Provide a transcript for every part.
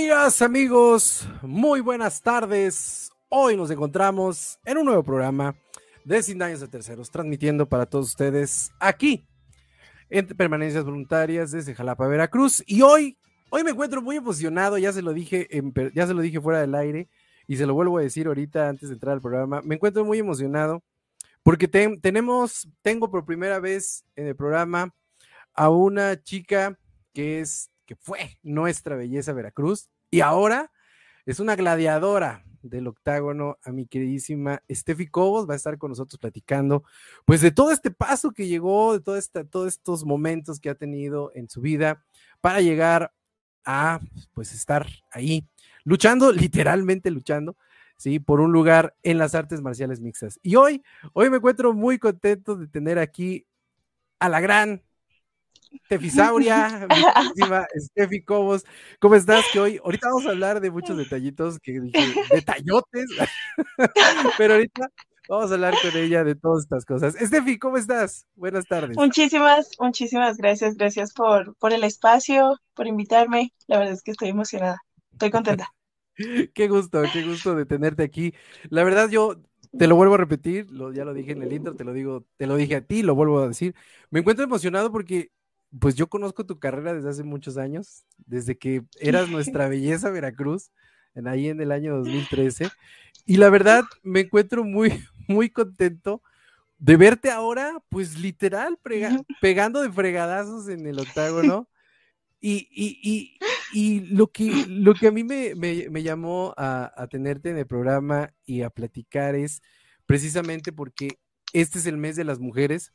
Amigas, amigos, muy buenas tardes. Hoy nos encontramos en un nuevo programa de Sin Daños de Terceros, transmitiendo para todos ustedes aquí en Permanencias Voluntarias desde Jalapa, Veracruz. Y hoy, hoy me encuentro muy emocionado, ya se lo dije, ya se lo dije fuera del aire y se lo vuelvo a decir ahorita antes de entrar al programa. Me encuentro muy emocionado porque tenemos, tengo por primera vez en el programa a una chica que es que fue nuestra belleza Veracruz y ahora es una gladiadora del octágono a mi queridísima Steffi Cobos, va a estar con nosotros platicando pues de todo este paso que llegó, de todos estos momentos que ha tenido en su vida para llegar a pues estar ahí luchando, literalmente luchando, ¿sí? Por un lugar en las artes marciales mixtas. Y hoy, hoy me encuentro muy contento de tener aquí a la gran Tefisauria, Steffi Cobos, ¿cómo estás? Que hoy, ahorita vamos a hablar de muchos detallitos que dije, detallotes, pero ahorita vamos a hablar con ella de todas estas cosas. Steffi, ¿cómo estás? Buenas tardes. Muchísimas, muchísimas gracias, gracias por, por el espacio, por invitarme. La verdad es que estoy emocionada, estoy contenta. qué gusto, qué gusto de tenerte aquí. La verdad, yo te lo vuelvo a repetir, lo, ya lo dije en el intro, te lo digo, te lo dije a ti, lo vuelvo a decir. Me encuentro emocionado porque pues yo conozco tu carrera desde hace muchos años, desde que eras nuestra belleza Veracruz, en ahí en el año 2013. Y la verdad, me encuentro muy, muy contento de verte ahora, pues literal, pegando de fregadazos en el octágono. Y, y, y, lo, que, lo que a mí me, me, llamó a, a tenerte en el programa y a platicar es precisamente porque este es el mes de las mujeres,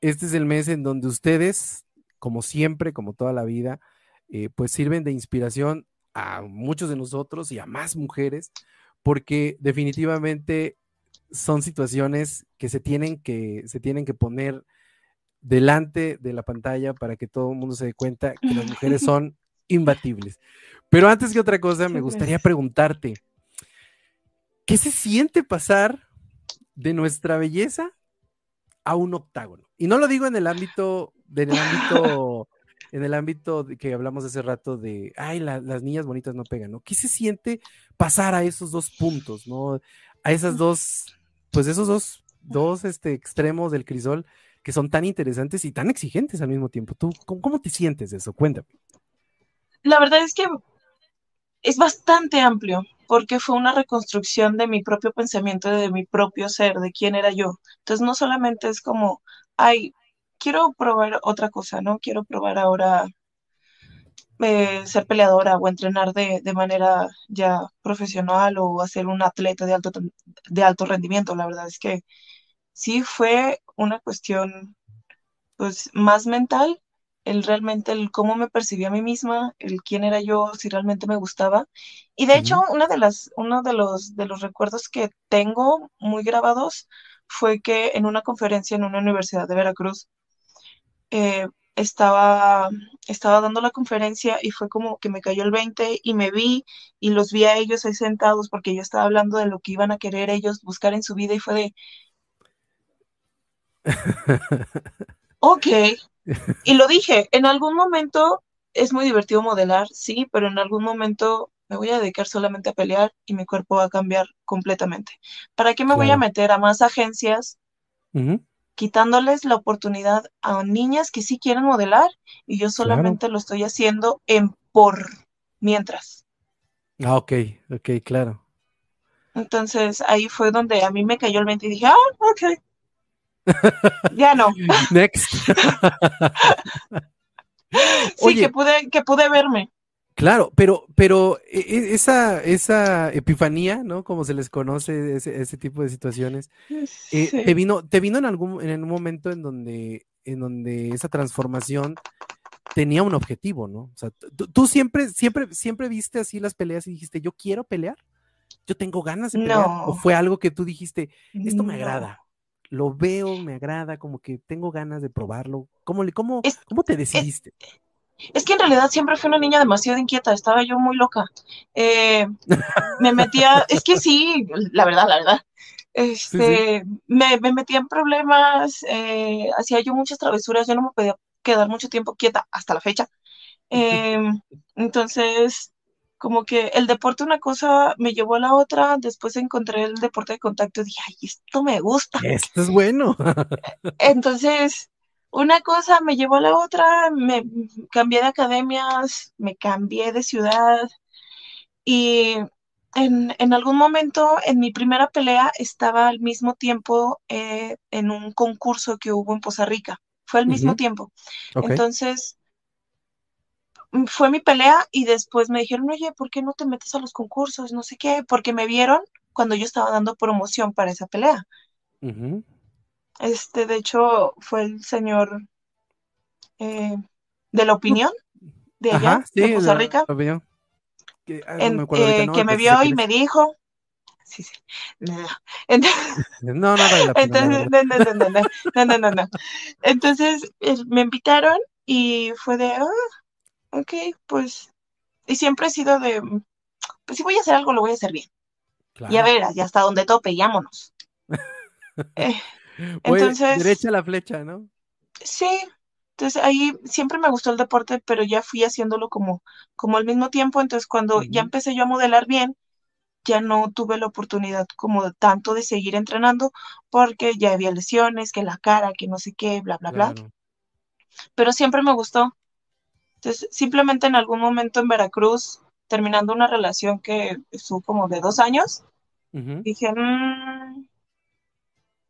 este es el mes en donde ustedes como siempre, como toda la vida, eh, pues sirven de inspiración a muchos de nosotros y a más mujeres, porque definitivamente son situaciones que se tienen que, se tienen que poner delante de la pantalla para que todo el mundo se dé cuenta que las mujeres son imbatibles. Pero antes que otra cosa, me gustaría preguntarte, ¿qué se siente pasar de nuestra belleza a un octágono? Y no lo digo en el ámbito en el ámbito, en el ámbito que hablamos hace rato de, ay, las niñas bonitas no pegan, ¿no? ¿Qué se siente pasar a esos dos puntos, ¿no? A esas dos, pues esos dos, dos este, extremos del crisol que son tan interesantes y tan exigentes al mismo tiempo. ¿Tú cómo, cómo te sientes de eso? Cuéntame. La verdad es que es bastante amplio porque fue una reconstrucción de mi propio pensamiento, de mi propio ser, de quién era yo. Entonces no solamente es como, ay, quiero probar otra cosa, ¿no? Quiero probar ahora eh, ser peleadora o entrenar de, manera ya profesional o hacer un atleta de alto, de alto rendimiento. La verdad es que sí fue una cuestión pues más mental, el realmente el cómo me percibía a mí misma, el quién era yo, si realmente me gustaba. Y de hecho, una de las, uno de los, de los recuerdos que tengo muy grabados fue que en una conferencia en una universidad de Veracruz, eh, estaba, estaba dando la conferencia y fue como que me cayó el 20 y me vi y los vi a ellos ahí sentados porque yo estaba hablando de lo que iban a querer ellos buscar en su vida y fue de... ok. Y lo dije, en algún momento es muy divertido modelar, sí, pero en algún momento me voy a dedicar solamente a pelear y mi cuerpo va a cambiar completamente. ¿Para qué me voy a meter a más agencias quitándoles la oportunidad a niñas que sí quieren modelar y yo solamente lo estoy haciendo en por mientras. Ah, ok, ok, claro. Entonces ahí fue donde a mí me cayó el 20 y dije, ah, ok. Ya no. Next. sí, que pude, que pude verme. Claro, pero, pero e, e, esa, esa epifanía, ¿no? Como se les conoce ese, ese tipo de situaciones, eh, te vino, te vino en algún, en un momento en donde, en donde esa transformación tenía un objetivo, ¿no? O sea, tú, siempre, siempre, siempre viste así las peleas y dijiste, yo quiero pelear, yo tengo ganas de pelear, o fue algo que tú dijiste, esto me agrada, lo veo, me agrada, como que tengo ganas de probarlo. ¿Cómo, cómo, cómo te decidiste? Es que en realidad siempre fui una niña demasiado inquieta, estaba yo muy loca. Eh, me metía, es que sí, la verdad, la verdad. Este, Me, metía en problemas, eh, hacía yo muchas travesuras, yo no me podía quedar mucho tiempo quieta hasta la fecha. Em, entonces, como que el deporte una cosa me llevó a la otra, después encontré el deporte de contacto y dije, ay, esto me gusta. Esto es bueno. Entonces, una cosa me llevó a la otra, me cambié de academias, me cambié de ciudad y en, algún momento en mi primera pelea estaba al mismo tiempo eh, en un concurso que hubo en Poza Rica, fue al mismo tiempo. Entonces, fue mi pelea y después me dijeron, oye, ¿por qué no te metes a los concursos? No sé qué, porque me vieron cuando yo estaba dando promoción para esa pelea. Este, de hecho, fue el señor eh, de la opinión de allá, de Costa Rica. que, que me vio y me dijo. Sí, sí. No, no, no, Entonces, me invitaron y fue de, ah, ok, pues, y siempre he sido de, pues si voy a hacer algo, lo voy a hacer bien. Y a ver, ya hasta donde tope, vámonos. eh, entonces, derecha la flecha, ¿no? Sí, entonces ahí siempre me gustó el deporte, pero ya fui haciéndolo como, como al mismo tiempo. Entonces cuando ya empecé yo a modelar bien, ya no tuve la oportunidad como tanto de seguir entrenando porque ya había lesiones, que la cara, que no sé qué, bla, bla, bla. Pero siempre me gustó. Entonces, simplemente en algún momento en Veracruz, terminando una relación que estuvo como de dos años, dije, mmm,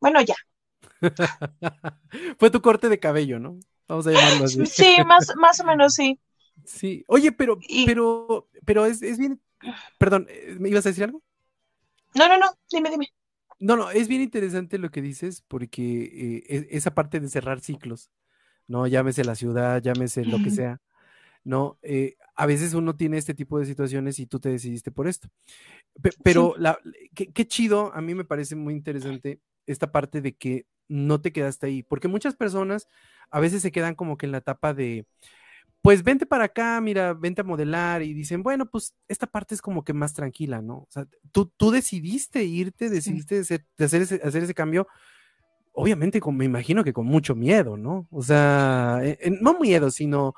bueno, ya, Fue tu corte de cabello, ¿no? Vamos a llamarlo así. Sí, más, más o menos sí. Sí. Oye, pero, pero, pero es, bien. Perdón, eh, ¿me ibas a decir algo? No, no, no, dime, dime. No, no, es bien interesante lo que dices porque eh, e, esa parte de cerrar ciclos, ¿no? Llámese la ciudad, llámese lo que sea, ¿no? Eh, a veces uno tiene este tipo de situaciones y tú te decidiste por esto. pero la, qué, chido, a mí me parece muy interesante esta parte de que no te quedaste ahí, porque muchas personas a veces se quedan como que en la etapa de, pues vente para acá, mira, vente a modelar y dicen, bueno, pues esta parte es como que más tranquila, ¿no? O sea, tú, tú decidiste irte, decidiste de hacer, ese, hacer ese cambio, obviamente con, me imagino que con mucho miedo, ¿no? O sea, eh, eh, no miedo, sino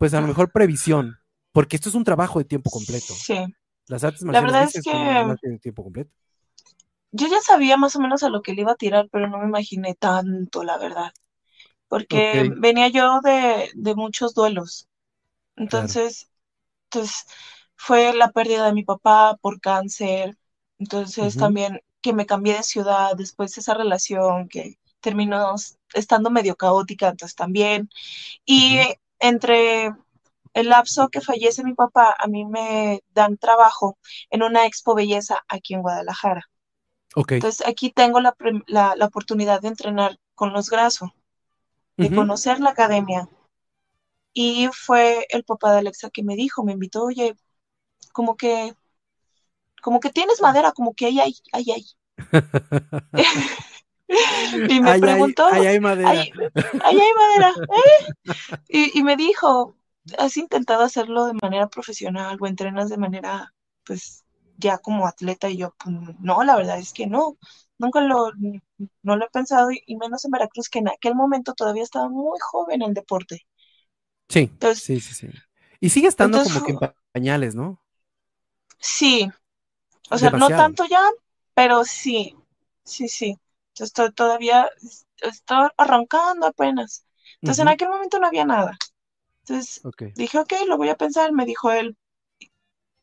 pues a lo mejor previsión, porque esto es un trabajo de tiempo completo. Sí. Las artes La verdad es que... de tiempo completo yo ya sabía más o menos a lo que le iba a tirar, pero no me imaginé tanto, la verdad. Porque venía yo de, muchos duelos. Entonces, entonces, pues, fue la pérdida de mi papá por cáncer. Entonces, también que me cambié de ciudad, después esa relación que terminó estando medio caótica, entonces también. Y entre el lapso que fallece mi papá, a mí me dan trabajo en una expo belleza aquí en Guadalajara. Entonces aquí tengo la, oportunidad de entrenar con los grasos, de conocer la academia. Y fue el papá de Alexa que me dijo, me invitó, oye, como que, como que tienes madera, como que ahí hay, ahí hay. y me preguntó, ahí, hay madera. Ahí, hay madera. ¿eh? Y, y me dijo, ¿has intentado hacerlo de manera profesional o entrenas de manera, pues, ya como atleta y yo, pues, no, la verdad es que no, nunca lo, no lo he pensado y, menos en Veracruz, que en aquel momento todavía estaba muy joven el deporte. Sí, sí, sí, sí. Y sigue estando como que en pañales, ¿no? Sí, o sea, no tanto ya, pero sí, sí, sí. Estoy todavía, estoy arrancando apenas. Entonces en aquel momento no había nada. Entonces dije, ok, lo voy a pensar. Me dijo él,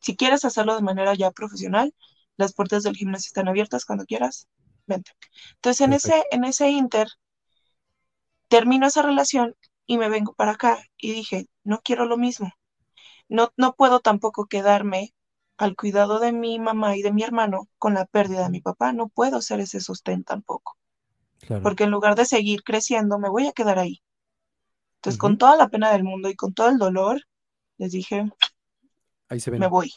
si quieres hacerlo de manera ya profesional, las puertas del gimnasio están abiertas cuando quieras, vente. Entonces en ese, en ese inter, termino esa relación y me vengo para acá y dije, no quiero lo mismo. no, no puedo tampoco quedarme al cuidado de mi mamá y de mi hermano con la pérdida de mi papá. No puedo ser ese sostén tampoco. Porque en lugar de seguir creciendo, me voy a quedar ahí. Entonces, con toda la pena del mundo y con todo el dolor, les dije, ahí se me voy.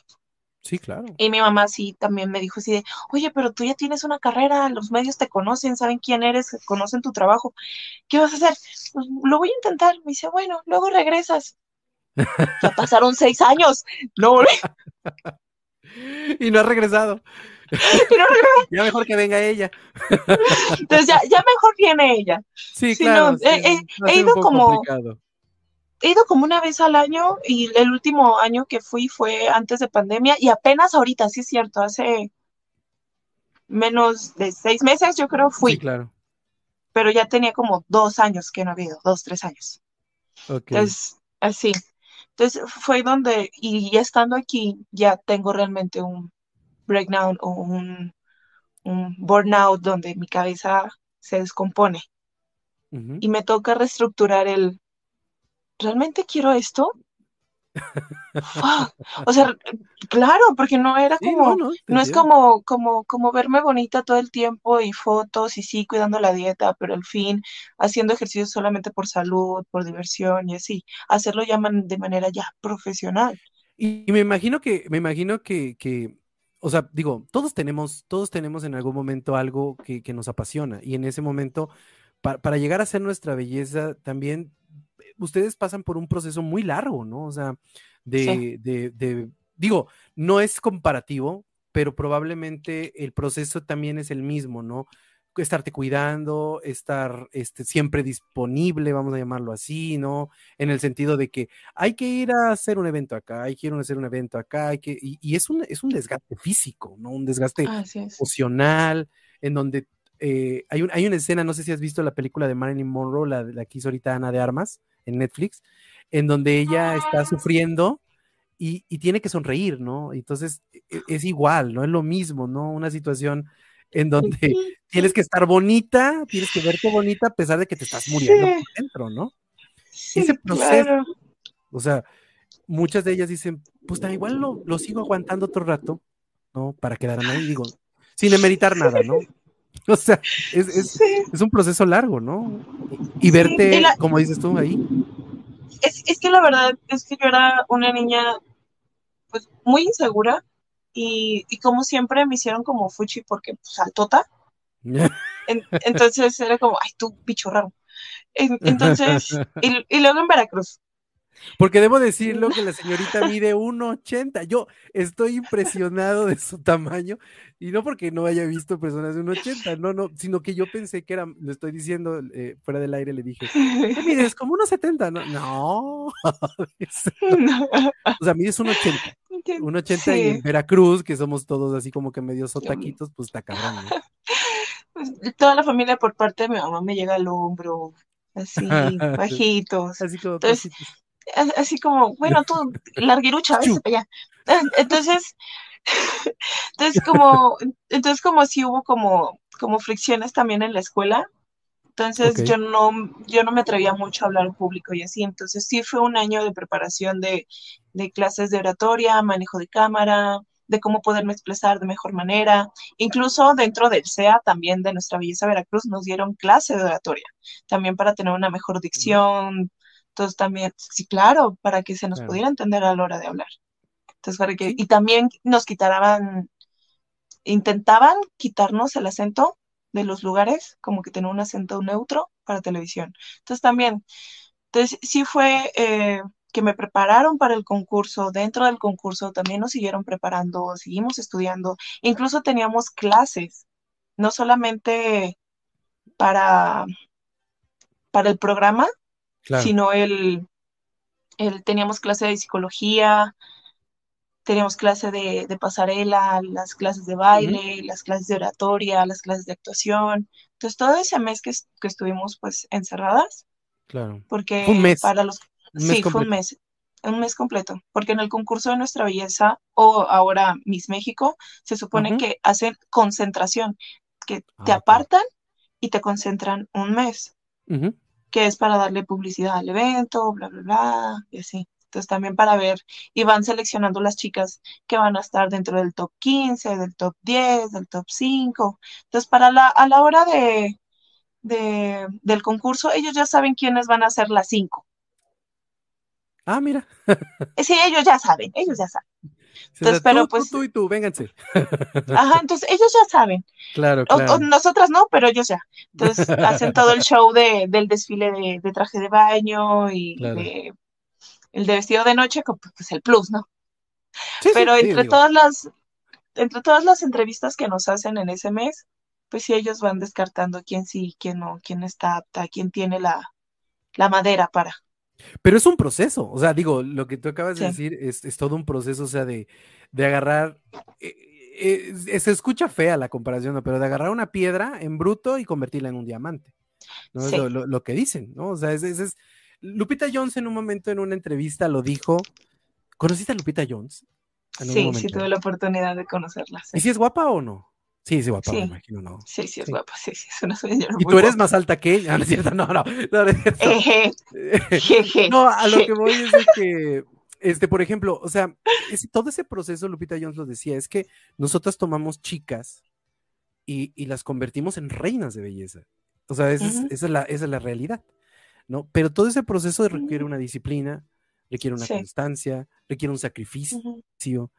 Sí, claro. Y mi mamá sí también me dijo así de, oye, pero tú ya tienes una carrera, los medios te conocen, saben quién eres, conocen tu trabajo. ¿Qué vas a hacer? Pues lo voy a intentar. Me dice, bueno, luego regresas. ya pasaron seis años. No y no ha regresado. ya mejor que venga ella. Entonces ya, ya mejor viene ella. Sí, claro. he, ido como he ido como una vez al año y el último año que fui fue antes de pandemia y apenas ahorita, sí es cierto, hace menos de seis meses yo creo fui. Sí, claro. Pero ya tenía como dos años que no había ido, dos, tres años. Entonces, así. Entonces fue donde, y ya estando aquí, ya tengo realmente un breakdown o un, un burnout donde mi cabeza se descompone. Y me toca reestructurar el, ¿realmente quiero esto? O sea, claro, porque no era como, no, es como, como, como verme bonita todo el tiempo y fotos y sí cuidando la dieta, pero al fin haciendo ejercicio solamente por salud, por diversión y así, hacerlo ya de manera ya profesional. Y, me imagino que, me imagino que, que, o sea, digo, todos tenemos, todos tenemos en algún momento algo que, nos apasiona y en ese momento, para llegar a ser nuestra belleza, también ustedes pasan por un proceso muy largo, ¿no? O sea, de, de, digo, no es comparativo, pero probablemente el proceso también es el mismo, ¿no? Estarte cuidando, estar este, siempre disponible, vamos a llamarlo así, ¿no? En el sentido de que hay que ir a hacer un evento acá, hay que ir a hacer un evento acá, hay que, y, es, un, es un desgaste físico, ¿no? Un desgaste emocional, en donde eh, hay, un, hay una escena, no sé si has visto la película de Marilyn Monroe, la, la que hizo ahorita Ana de Armas, en Netflix, en donde ella está ah. sufriendo y, tiene que sonreír, ¿no? Entonces e, es igual, ¿no? Es lo mismo, ¿no? Una situación en donde tienes que estar bonita, tienes que verte bonita a pesar de que te estás muriendo por dentro, ¿no? Ese proceso, o sea, muchas de ellas dicen, pues tan igual lo, lo sigo aguantando otro rato, ¿no? Para quedar ahí, digo, sin emeritar nada, ¿no? O sea, es, un proceso largo, ¿no? Y verte, como dices tú, ahí. Es, es, que la verdad es que yo era una niña, pues, muy insegura y, como siempre me hicieron como fuchi porque, pues, saltota. entonces era como, ay, tú, bicho raro. Entonces, y, y luego en Veracruz, porque debo decirlo que la señorita mide 1,80. Yo estoy impresionado de su tamaño y no porque no haya visto personas de 1,80, no, no, sino que yo pensé que era, lo estoy diciendo eh, fuera del aire, le dije, ¿qué mides? Como 1,70, ¿no? No. o sea, mides 1,80. 1,80 y en Veracruz, que somos todos así como que medio sotaquitos, pues está cabrón. Pues, toda la familia por parte de mi mamá me llega al hombro, así, bajitos. Así como Entonces, así como, bueno, tú, larguirucha, ves allá. Entonces, entonces como, entonces como si hubo como, como fricciones también en la escuela. Entonces yo no, yo no me atrevía mucho a hablar en público y así. Entonces sí fue un año de preparación de, de clases de oratoria, manejo de cámara, de cómo poderme expresar de mejor manera. Incluso dentro del SEA, también de nuestra belleza Veracruz, nos dieron clase de oratoria, también para tener una mejor dicción, entonces también, sí, claro, para que se nos pudiera entender a la hora de hablar. Entonces, para que, y también nos quitaran, intentaban quitarnos el acento de los lugares, como que tener un acento neutro para televisión. Entonces también, entonces sí fue eh, que me prepararon para el concurso, dentro del concurso también nos siguieron preparando, seguimos estudiando, incluso teníamos clases, no solamente para, para el programa, sino el, el, teníamos clase de psicología, teníamos clase de, pasarela, las clases de baile, las clases de oratoria, las clases de actuación. Entonces, todo ese mes que, estuvimos pues encerradas, claro. porque un mes. para los... sí, fue un mes, un mes completo, porque en el concurso de Nuestra Belleza o ahora Miss México se supone que hacen concentración, que te ah, apartan y te concentran un mes que es para darle publicidad al evento, bla, bla, bla, y así. Entonces también para ver, y van seleccionando las chicas que van a estar dentro del top 15, del top 10, del top 5. Entonces para la, a la hora de, de, del concurso, ellos ya saben quiénes van a ser las 5. Ah, mira. Sí, ellos ya saben, ellos ya saben. Entonces, pero tú, pues. Tú, y tú, vénganse. Ajá, entonces ellos ya saben. Claro, claro. o nosotras no, pero ellos ya. Entonces hacen todo el show de, del desfile de, de traje de baño y Claro. de el de vestido de noche, pues el plus, ¿no? Sí, Pero sí, entre todas las, entre todas las entrevistas que nos hacen en ese mes, pues sí ellos van descartando quién sí, quién no, quién está apta, quién tiene la, la madera para. Pero es un proceso, o sea, digo, lo que tú acabas de decir es, es todo un proceso, o sea, de, de agarrar, eh, eh, eh, se escucha fea la comparación, ¿no? pero de agarrar una piedra en bruto y convertirla en un diamante, ¿no? Es lo, lo- lo que dicen, ¿no? O sea, es, es- Lupita Jones en un momento en una entrevista lo dijo, ¿conociste a Lupita Jones? Sí, sí tuve la oportunidad de conocerla. Sí, ¿Y si es guapa o no? Sí, sí, guapa, me imagino, ¿no? sí, sí es Sí. guapa, sí, sí, es una señora Y tú eres guapa. más alta que ella, no es cierto, no, no, no, no No, a lo que voy es de que, este, por ejemplo, o sea, todo ese proceso, Lupita Jones lo decía, es que nosotras tomamos chicas y, y las convertimos en reinas de belleza. O sea, esa, es, Ujú. esa es la, esa es la realidad, ¿no? Pero todo ese proceso requiere Ujú. una disciplina, requiere una Sí. constancia, requiere un sacrificio.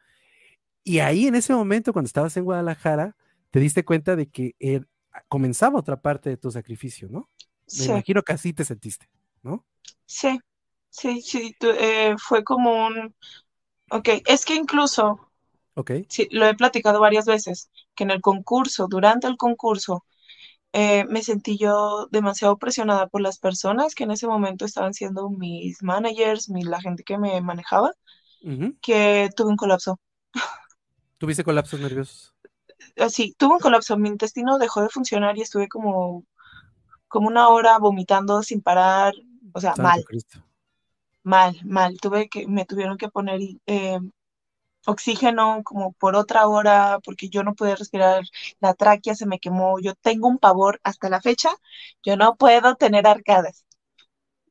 Y ahí en ese momento, cuando estabas en Guadalajara, te diste cuenta de que eh, comenzaba otra parte de tu sacrificio, ¿no? Me Sí. imagino que así te sentiste, ¿no? Sí, sí, sí, eh, fue como un... Ok, es que incluso, Ok. sí, lo he platicado varias veces, que en el concurso, durante el concurso, eh, me sentí yo demasiado presionada por las personas que en ese momento estaban siendo mis managers, mi, la gente que me manejaba, que tuve un colapso. ¿Tuviste colapsos nerviosos? Así, tuve un colapso, mi intestino dejó de funcionar y estuve como, como una hora vomitando sin parar, o sea, Santo mal. Cristo. Mal, mal. Tuve que, me tuvieron que poner eh, oxígeno como por otra hora porque yo no pude respirar, la tráquea se me quemó. Yo tengo un pavor hasta la fecha, yo no puedo tener arcadas.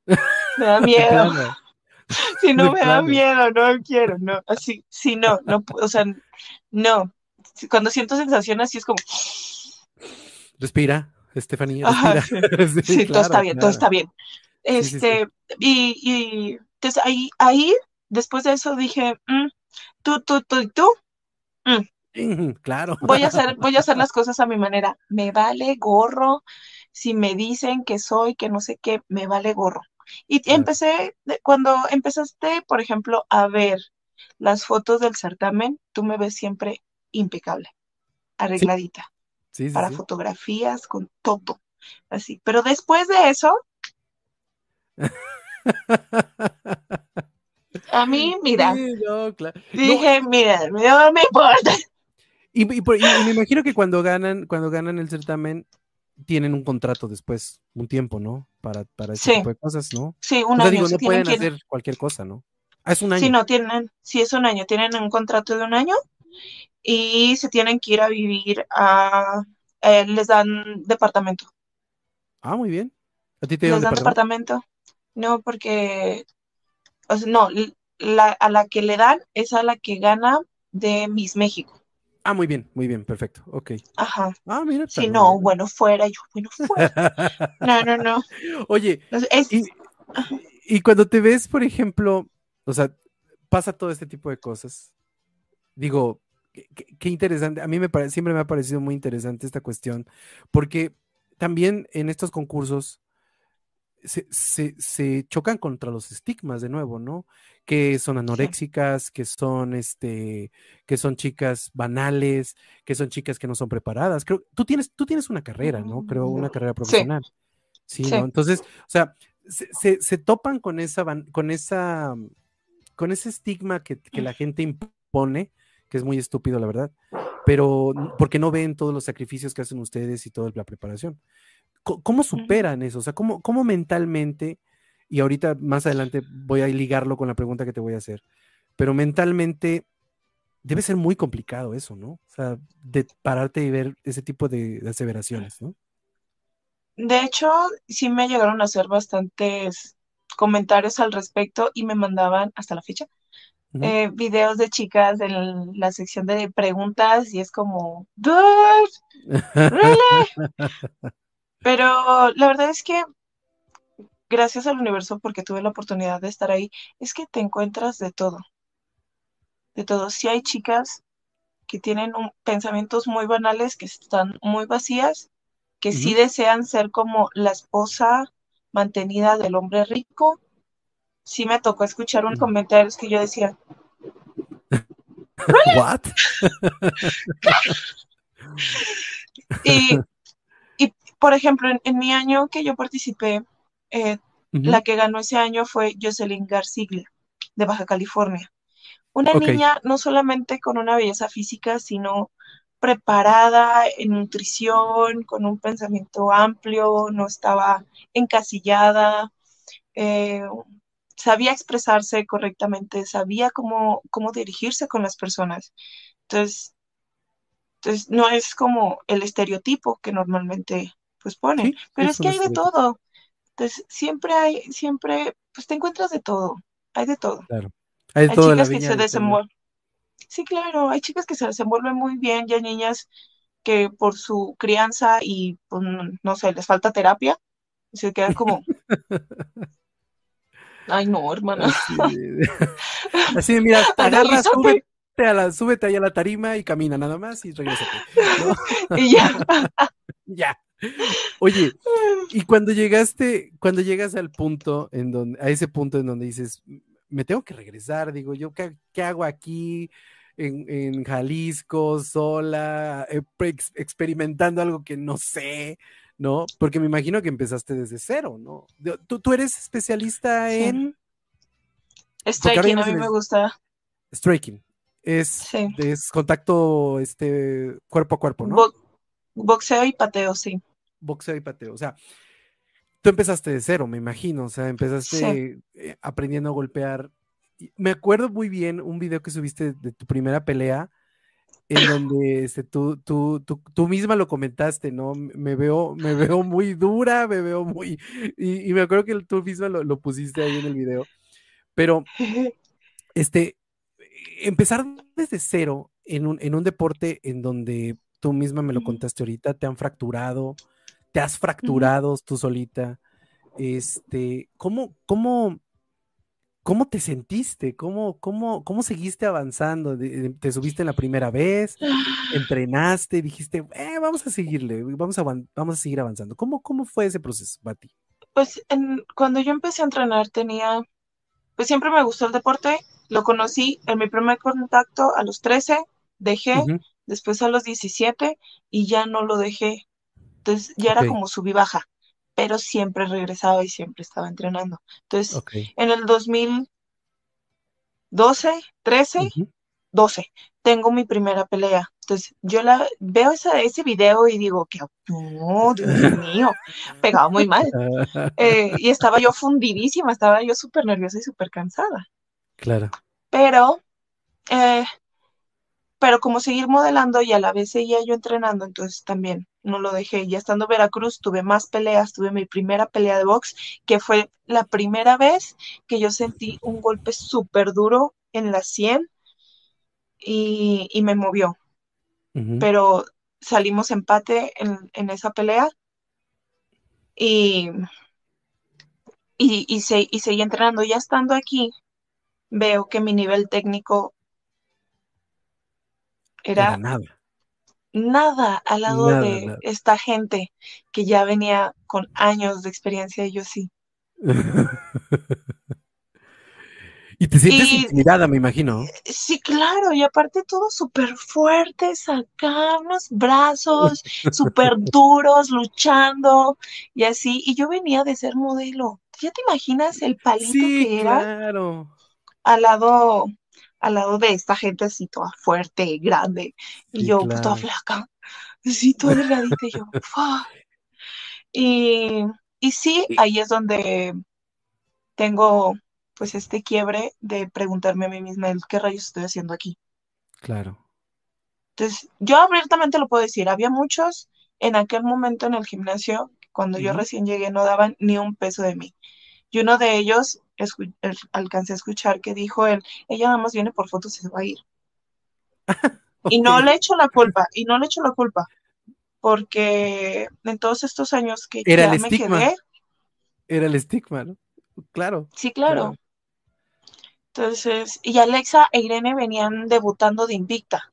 Me da miedo. Si no me da miedo, no quiero, no. Así, sí, no, no, o sea, no. Cuando siento sensación así es como, Respira, Estefanía, ajá, sí, todo está claro, bien, todo está bien. Sí, sí, sí. Este, y, y entonces ahí, ahí, después de eso dije, mm, tú, tú, tú y tú, Ujú, Claro. voy a hacer, voy a hacer las cosas a mi manera. Me vale gorro si me dicen que soy, que no sé qué, me vale gorro. Y empecé, cuando empezaste, por ejemplo, a ver las fotos del certamen, tú me ves siempre impecable, arregladita, Sí, sí, para fotografías, con todo, así. Pero después de eso, a mí, mira, Sí, no, claro. No, dije, mira, no me importa. y, me imagino que cuando ganan, cuando ganan el certamen, tienen un contrato después, un tiempo, ¿no? Para, para ese Sí. tipo de cosas, ¿no? Sí, O un sea, año, digo, no pueden que hacer cualquier cosa, ¿no? Ah, es un año. Sí, no, tienen, sí es un año, tienen un contrato de un año y se tienen que ir a vivir a, eh, les dan departamento, Ah, muy bien. ¿A ti te les dan departamento? departamento, no, porque, o sea, no, la, a la que le dan es a la que gana de Miss México, Ah, muy bien, muy bien, perfecto. Ok. ajá, Ah, mira. sí, no, bien. bueno, fuera, yo, bueno, fuera, no, no, no, Oye, es, es- y, y cuando te ves, por ejemplo, o sea, pasa todo este tipo de cosas, digo, qué, interesante, a mí me parece, siempre me ha parecido muy interesante esta cuestión, porque también en estos concursos se, se- se chocan contra los estigmas de nuevo, ¿no? Que son anoréxicas, que son este, que son chicas banales, que son chicas que no son preparadas. Creo, tú tienes, tú tienes una carrera, ¿no? Creo, una carrera profesional. Sí, Sí. ¿no? Entonces, o sea, se, se- topan con esa, con esa, con ese estigma que, que la gente impone, que es muy estúpido, la verdad, pero porque no ven todos los sacrificios que hacen ustedes y toda la preparación. ¿Cómo superan eso? O sea, ¿cómo, cómo mentalmente, y ahorita más adelante voy a ligarlo con la pregunta que te voy a hacer, pero mentalmente debe ser muy complicado eso, ¿no? O sea, de pararte y ver ese tipo de, de aseveraciones, ¿no? de hecho, sí me llegaron a hacer bastantes comentarios al respecto y me mandaban hasta la fecha eh, videos de chicas en la sección de preguntas y es como, Pero la verdad es que gracias al universo porque tuve la oportunidad de estar ahí, es que te encuentras de todo. De todo. Si hay chicas que tienen pensamientos muy banales, que están muy vacías, que sí desean ser como la esposa mantenida del hombre rico. Sí me tocó escuchar un comentario que yo decía. ¿What? y, por ejemplo, en, mi año que yo participé, eh, la que ganó ese año fue Jocelyn Garciglia, de Baja California. Una niña no solamente con una belleza física, sino preparada en nutrición, con un pensamiento amplio, no estaba encasillada, eh, sabía expresarse correctamente, sabía cómo, cómo dirigirse con las personas. Entonces, entonces, no es como el estereotipo que normalmente pues ponen, pero es, que hay de todo. Entonces, siempre hay, siempre, pues te encuentras de todo, hay de todo. Claro. Hay, de chicas que se desenvuelven. Sí, claro, hay chicas que se desenvuelven muy bien y hay niñas que por su crianza y, pues, no sé, les falta terapia, se quedan como... Ay, no, hermana. Así, mira, agarra, súbete, a la, súbete ahí a la tarima y camina nada más y regresa. y ya. ya. Oye, y cuando llegaste, cuando llegas al punto en donde, a ese punto en donde dices, me tengo que regresar, digo yo, ¿qué, hago aquí en, Jalisco, sola, eh, experimentando algo que no sé, ¿no? Porque me imagino que empezaste desde cero, ¿no? ¿Tú, tú eres especialista en... Striking, a mí me gusta. Striking. Es, es contacto este, cuerpo a cuerpo, ¿no? boxeo y pateo, sí boxeo y pateo. O sea, tú empezaste de cero, me imagino. O sea, empezaste eh, aprendiendo a golpear. Me acuerdo muy bien un video que subiste de tu primera pelea, en donde este, tú, tú, tú, misma lo comentaste, ¿no? Me veo, me veo muy dura, me veo muy. Y, me acuerdo que tú misma lo, lo, pusiste ahí en el video. Pero, este, empezar desde cero en un, en un deporte en donde tú misma me lo contaste ahorita, te han fracturado, te has fracturado tú solita. Este, ¿cómo, cómo, cómo te sentiste? ¿Cómo, cómo, cómo seguiste avanzando? ¿Te subiste la primera vez? ¿Entrenaste? ¿Dijiste, eh, vamos a seguirle, vamos a, vamos a seguir avanzando? ¿Cómo, cómo fue ese proceso, Bati? Pues cuando yo empecé a entrenar tenía, pues siempre me gustó el deporte, lo conocí en mi primer contacto a los 13, dejé, después a los 17 y ya no lo dejé. Entonces ya era como subí baja, pero siempre regresaba y siempre estaba entrenando. Entonces, en el 2012, 13, 12, tengo mi primera pelea. Entonces, yo la veo ese video y digo que, oh, Dios mío, pegaba muy mal. Eh, y estaba yo fundidísima, estaba yo súper nerviosa y súper cansada. Claro. Pero eh, pero como seguir modelando y a la vez seguía yo entrenando, entonces también no lo dejé. Ya estando en Veracruz tuve más peleas, tuve mi primera pelea de box, que fue la primera vez que yo sentí un golpe súper duro en la sien y, me movió. Pero salimos empate en, esa pelea y, y, y, y seguí entrenando. Ya estando aquí, veo que mi nivel técnico era, nada. Nada al lado de esta gente que ya venía con años de experiencia y yo sí. y te sientes intimidada, me imagino. Sí, claro, y aparte todos súper fuertes acá, unos brazos súper duros, luchando y así. Y yo venía de ser modelo. ¿Ya te imaginas el palito que era? Claro. Al lado al lado de esta gente así toda fuerte, grande, y yo pues, toda flaca, así toda delgadita, y yo, y, y sí, ahí es donde tengo pues este quiebre de preguntarme a mí misma, ¿qué rayos estoy haciendo aquí? Claro. Entonces, yo abiertamente lo puedo decir, había muchos en aquel momento en el gimnasio, cuando yo recién llegué, no daban ni un peso de mí. Y uno de ellos, alcancé a escuchar que dijo él, ella nada más viene por fotos y se va a ir. Y no le echo la culpa, y no le echo la culpa, porque en todos estos años que Era ya el me estigma. quedé. Era el estigma, ¿no? Claro. Sí, claro. Entonces, y Alexa e Irene venían debutando de invicta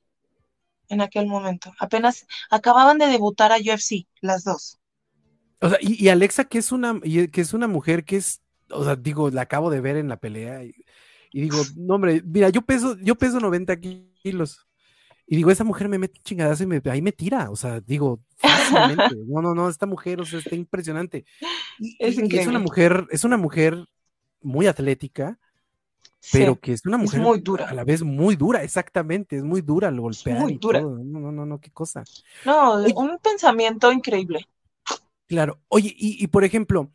en aquel momento. Apenas acababan de debutar a UFC, las dos. O sea, y, Alexa, que es una, que es una mujer que es, o sea, digo, la acabo de ver en la pelea y, digo, no, hombre, mira, yo peso, yo peso 90 kilos. Y digo, esa mujer me mete chingadas y me, ahí me tira. O sea, digo, fácilmente. No, no, no, esta mujer, o sea, está impresionante. es, es una mujer, es una mujer muy atlética, pero que es una mujer muy dura. a la vez muy dura, exactamente, es muy dura al golpear. muy dura. No, no, no, no, qué cosa. No, un pensamiento increíble. Claro, oye, y, por ejemplo,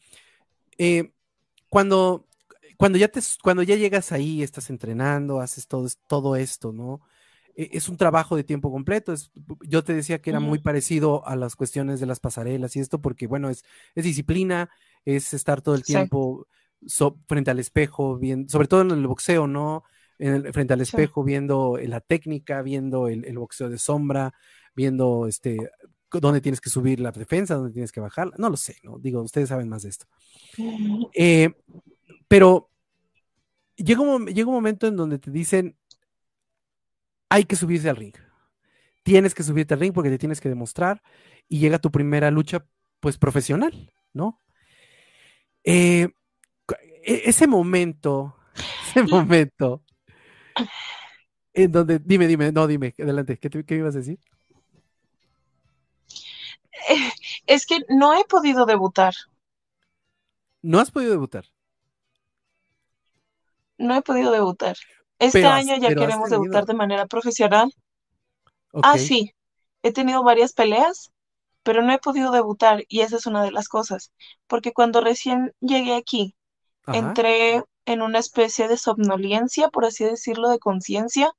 eh, cuando, cuando, ya te, cuando ya llegas ahí, estás entrenando, haces todo, todo esto, ¿no? E, es un trabajo de tiempo completo. Es, yo te decía que era muy parecido a las cuestiones de las pasarelas y esto, porque bueno, es, es disciplina, es estar todo el tiempo frente al espejo, bien, sobre todo en el boxeo, ¿no? frente al espejo, viendo la técnica, viendo el, boxeo de sombra, viendo este dónde tienes que subir la defensa, dónde tienes que bajar, no lo sé, ¿no? Digo, ustedes saben más de esto. Eh, pero llega un, llega un momento en donde te dicen, hay que subirse al ring. Tienes que subirte al ring porque te tienes que demostrar y llega tu primera lucha, pues profesional, ¿no? Eh, e-, ese momento, ese momento, en donde, dime, dime, no, dime, adelante, ¿qué, qué ibas a decir? Es que no he podido debutar. ¿No has podido debutar? No he podido debutar. Este año ya queremos debutar de manera profesional. Ah, sí. He tenido varias peleas, pero no he podido debutar y esa es una de las cosas. Porque cuando recién llegué aquí, entré en una especie de somnolencia, por así decirlo, de conciencia,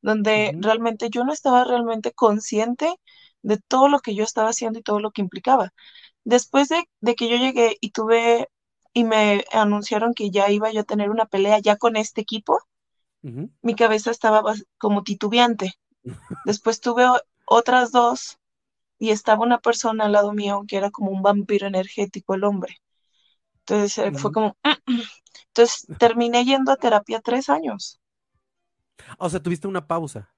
donde realmente yo no estaba realmente consciente de todo lo que yo estaba haciendo y todo lo que implicaba. Después de, que yo llegué y tuve y me anunciaron que ya iba yo a tener una pelea ya con este equipo, mi cabeza estaba como titubeante. Después tuve otras dos y estaba una persona al lado mío que era como un vampiro energético, el hombre. Entonces eh, fue como, entonces terminé yendo a terapia tres años. O sea, tuviste una pausa.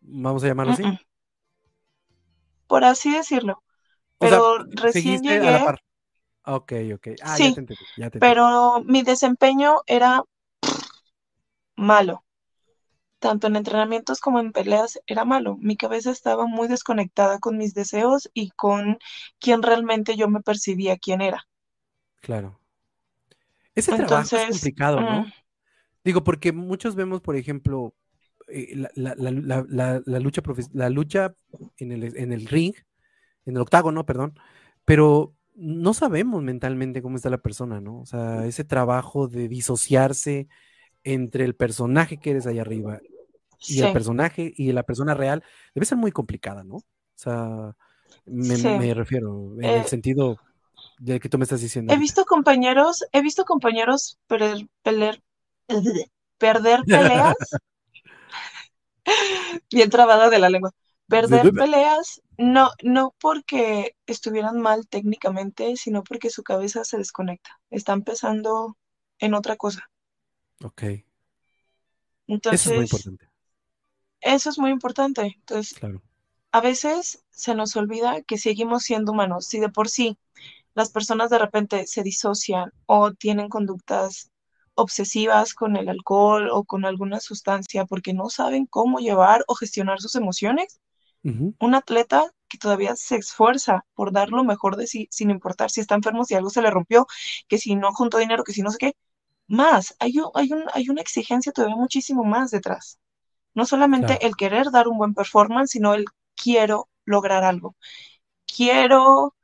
Vamos a llamarlo así. Por así decirlo. Pero recién llegué. A la par. Ok, ok. Ah, sí, pero mi desempeño era malo. Tanto en entrenamientos como en peleas era malo. Mi cabeza estaba muy desconectada con mis deseos y con quién realmente yo me percibía quién era. Claro. Ese trabajo es complicado, ¿no? Mm. Digo, porque muchos vemos, por ejemplo, eh, la, lucha la lucha en el, en el ring, en el octágono, perdón, pero no sabemos mentalmente cómo está la persona, ¿no? O sea, ese trabajo de disociarse entre el personaje que eres allá arriba y el personaje y la persona real debe ser muy complicada, ¿no? O sea, me, refiero en el eh, sentido de que tú me estás diciendo. He visto compañeros, he visto compañeros perder, perder peleas. Bien trabada de la lengua. Perder peleas, no, no porque estuvieran mal técnicamente, sino porque su cabeza se desconecta. Están pensando en otra cosa. Ok. Entonces, eso es muy importante. Eso es muy importante. Entonces, claro. a veces se nos olvida que seguimos siendo humanos. Si de por sí las personas de repente se disocian o tienen conductas obsesivas con el alcohol o con alguna sustancia porque no saben cómo llevar o gestionar sus emociones. Un atleta que todavía se esfuerza por dar lo mejor de sí, sin importar si está enfermo, si algo se le rompió, que si no juntó dinero, que si no sé qué, más, hay, hay, un, hay una exigencia todavía muchísimo más detrás. No solamente el querer dar un buen performance, sino el quiero lograr algo. Quiero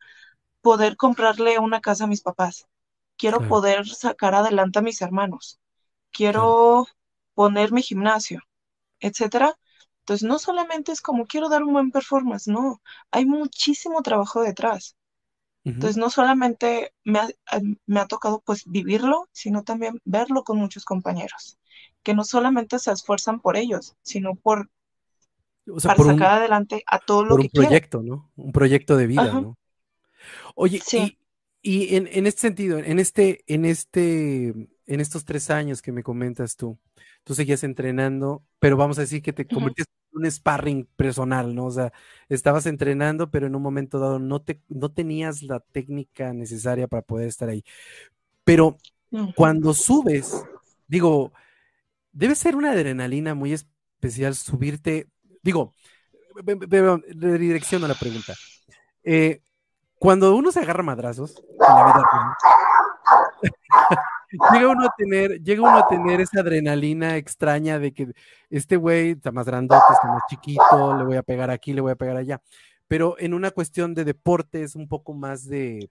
poder comprarle una casa a mis papás, quiero poder sacar adelante a mis hermanos, quiero poner mi gimnasio, etcétera. Entonces, no solamente es como quiero dar un buen performance, no, hay muchísimo trabajo detrás. Entonces, no solamente me ha, me ha tocado pues vivirlo, sino también verlo con muchos compañeros, que no solamente se esfuerzan por ellos, sino por, para sacar adelante a todo lo por que un proyecto, ¿no? Un proyecto de vida, Ajá. ¿no? Oye, Sí. Y, en, en este sentido, en este, en este, en estos tres años que me comentas tú, tú seguías entrenando, pero vamos a decir que te convertiste en un sparring personal, ¿no? O sea, estabas entrenando, pero en un momento dado no te, no tenías la técnica necesaria para poder estar ahí. Pero cuando subes, digo, debe ser una adrenalina muy especial subirte, digo, redirecciono la pregunta. Eh, cuando uno se agarra madrazos en la vida real, llega uno a tener, llega uno a tener esa adrenalina extraña de que este güey está más grandote, está más chiquito, le voy a pegar aquí, le voy a pegar allá. Pero en una cuestión de deporte es un poco más de,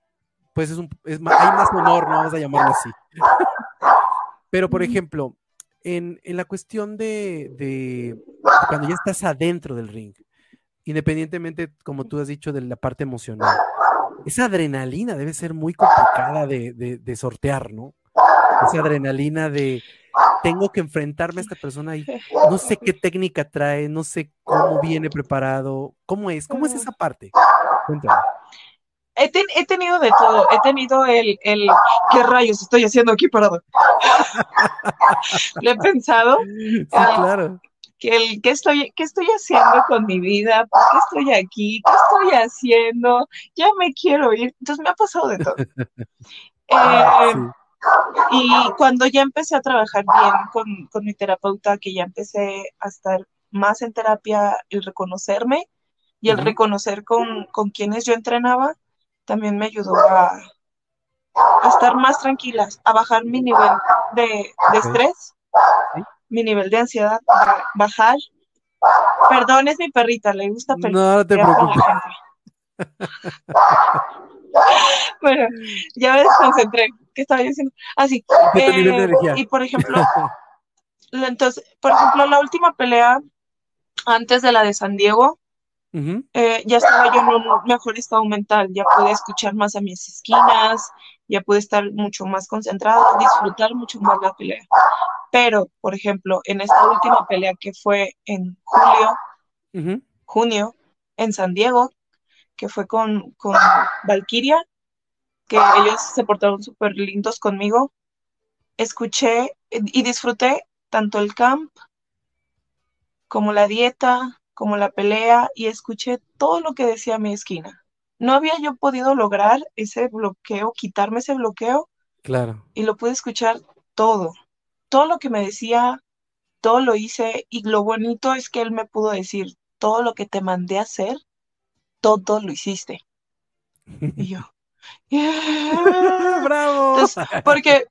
pues es un, es más, hay más honor, ¿no? Vamos a llamarlo así. Pero, por ejemplo, en, en la cuestión de, de cuando ya estás adentro del ring, independientemente, como tú has dicho, de la parte emocional, esa adrenalina debe ser muy complicada de, de- de sortear, ¿no? Esa adrenalina de tengo que enfrentarme a esta persona y no sé qué técnica trae, no sé cómo viene preparado, cómo es, cómo es esa parte. Cuéntame. He, ten- he tenido de todo. He tenido el, el ¿qué rayos estoy haciendo aquí parado? Le he pensado Sí, claro. que el ¿qué estoy, qué estoy haciendo con mi vida? ¿Por qué estoy aquí? ¿Qué estoy haciendo? Ya me quiero ir. Entonces me ha pasado de todo. Eh, Sí. y cuando ya empecé a trabajar bien con, con mi terapeuta, que ya empecé a estar más en terapia, el reconocerme y el reconocer con, con quienes yo entrenaba, también me ayudó a, a estar más tranquilas, a bajar mi nivel de, de estrés, Sí. mi nivel de ansiedad, ba- bajar. Perdón, es mi perrita, le gusta No, no te pelear preocupes. Bueno, ya me desconcentré. ¿Qué estaba diciendo? Ah, sí. De tu nivel de Eh, y por ejemplo, entonces, por ejemplo, la última pelea antes de la de San Diego, eh, ya estaba yo en un mejor estado mental, ya pude escuchar más a mis esquinas, ya pude estar mucho más concentrada, disfrutar mucho más la pelea. Pero, por ejemplo, en esta última pelea que fue en julio, junio, en San Diego, que fue con, con Valkyria, que ellos se portaron súper lindos conmigo, escuché y disfruté tanto el camp como la dieta, como la pelea, y escuché todo lo que decía mi esquina. No había yo podido lograr ese bloqueo, quitarme ese bloqueo, Claro. y lo pude escuchar todo. Todo lo que me decía, todo lo hice, y lo bonito es que él me pudo decir, todo lo que te mandé a hacer, todo lo hiciste. Y yo, "Yeah". ¡Bravo! Entonces, porque,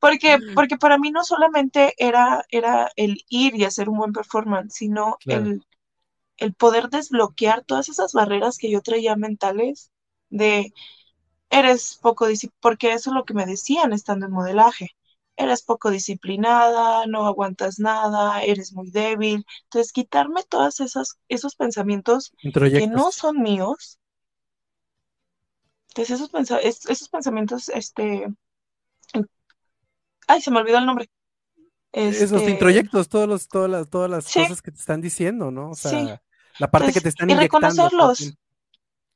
porque, porque para mí no solamente era, era el ir y hacer un buen performance, sino Claro. el, el poder desbloquear todas esas barreras que yo traía mentales de eres poco disciplinada, porque eso es lo que me decían estando en modelaje. Eres poco disciplinada, no aguantas nada, eres muy débil. Entonces, quitarme todos esos, esos pensamientos que no son míos. Entonces, esos, es- esos pensamientos, este, ay, se me olvidó el nombre. Esos Este, introyectos, todos los, todas las, todas las sí, cosas que te están diciendo, ¿no? O sí. sea, la parte que te están y todo el reconocerlos.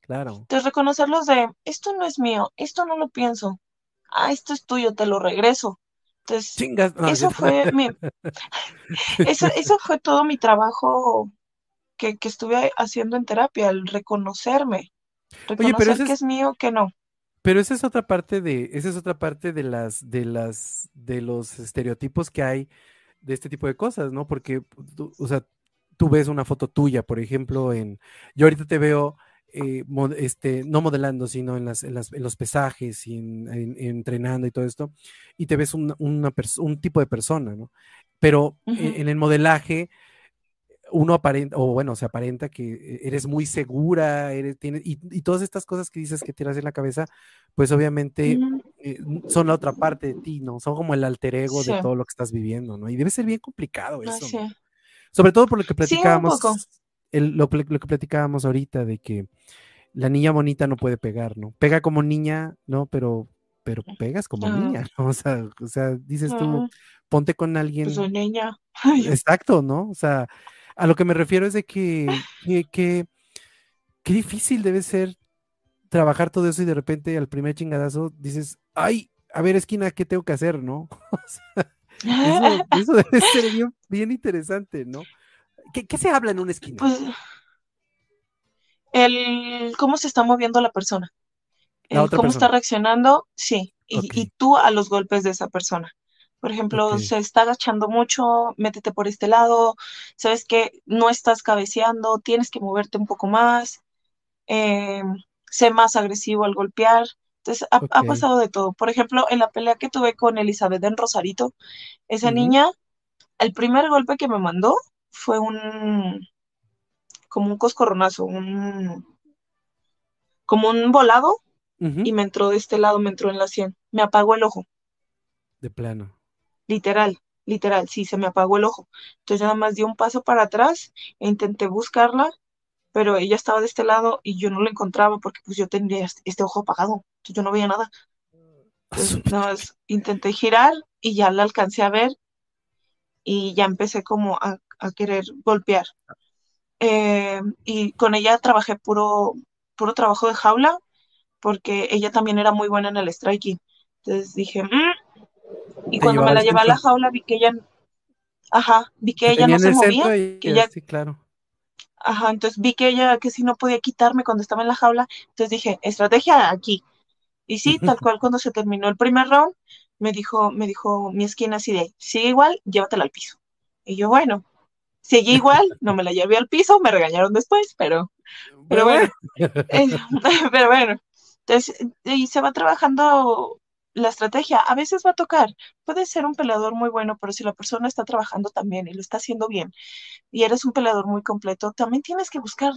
Claro. Entonces, reconocerlos de, esto no es mío, esto no lo pienso. Ah, esto es tuyo, te lo regreso. Entonces, Chingas. No, eso fue mi, eso, eso fue todo mi trabajo que, que estuve haciendo en terapia, el reconocerme, Oye, pero esa que es, es mío, que no. pero esa es otra parte de, esa es otra parte de las, de las, de los estereotipos que hay de este tipo de cosas, ¿no? Porque, o sea, tú ves una foto tuya, por ejemplo, en, yo ahorita te veo, eh, este, no modelando, sino en las, en las, en los pesajes y en, en- entrenando y todo esto, y te ves una un tipo de persona, ¿no? Pero en, en el modelaje, uno aparenta, o bueno, se aparenta que eres muy segura, eres, tienes, y, y todas estas cosas que dices que tiras en la cabeza, pues obviamente eh, son la otra parte de ti, ¿no? Son como el alter ego Sí, de todo lo que estás viviendo, ¿no? Y debe ser bien complicado eso. Sobre todo por lo que Sí, platicábamos, el- lo, que platicábamos ahorita de que la niña bonita no puede pegar, ¿no? Pega como niña, ¿no? Pero, pero pegas como niña, ¿no? O sea, o sea dices tú, ponte con alguien. Pues niña. Exacto, ¿no? O sea, a lo que me refiero es de que, que, que qué difícil debe ser trabajar todo eso y de repente al primer chingadazo dices, ay, a ver, esquina, ¿qué tengo que hacer, no? eso, debe ser bien, interesante, ¿no? ¿Qué, se habla en una esquina? Pues, el cómo se está moviendo la persona. El cómo está reaccionando, sí. Y, tú a los golpes de esa persona. Por ejemplo, se está agachando mucho, métete por este lado, sabes que no estás cabeceando, tienes que moverte un poco más, eh, sé más agresivo al golpear. Entonces, ha, pasado de todo. Por ejemplo, en la pelea que tuve con Elizabeth en Rosarito, esa niña, el primer golpe que me mandó fue un, como un coscorronazo, un, como un volado, y me entró de este lado, me entró en la sien, me apagó el ojo. De plano. Literal, literal, sí, se me apagó el ojo. Entonces nada más di un paso para atrás e intenté buscarla pero ella estaba de este lado y yo no la encontraba porque pues yo tendría este, este ojo apagado, entonces yo no veía nada. Entonces, intenté girar y ya la alcancé a ver y ya empecé como a, querer golpear. Eh, y con ella trabajé puro, puro trabajo de jaula porque ella también era muy buena en el striking. Entonces dije, mm". y cuando me la llevé a la jaula vi que ella, ajá, vi que ella no se movía, que ella, sí, claro Ajá, entonces vi que ella, que si no podía quitarme cuando estaba en la jaula, entonces dije, estrategia aquí. Y sí, tal cual cuando se terminó el primer round, me dijo, me dijo mi esquina así de, sigue igual, llévatela al piso. Y yo, bueno, sigue igual, no me la llevé al piso, me regañaron después, pero, pero bueno, eh, pero bueno. Entonces, y se va trabajando la estrategia. A veces va a tocar. Puede ser un peleador muy bueno, pero si la persona está trabajando también y lo está haciendo bien y eres un peleador muy completo, también tienes que buscar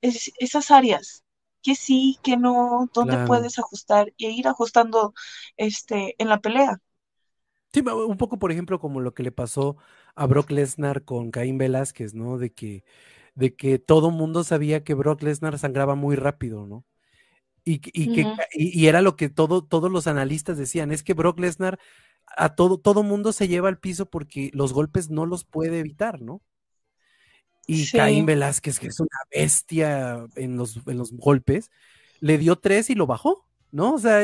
esas áreas. Que sí, que no, dónde puedes ajustar e ir ajustando este, en la pelea. Sí, un poco, por ejemplo, como lo que le pasó a Brock Lesnar con Caín Velázquez, ¿no? De que, de que todo mundo sabía que Brock Lesnar sangraba muy rápido, ¿no? Y, y, que, y, era lo que todo, todos los analistas decían, es que Brock Lesnar a todo, todo mundo se lleva al piso porque los golpes no los puede evitar, ¿no? Y Caín Velázquez, que es una bestia en los, en los golpes, le dio tres y lo bajó, ¿no? O sea,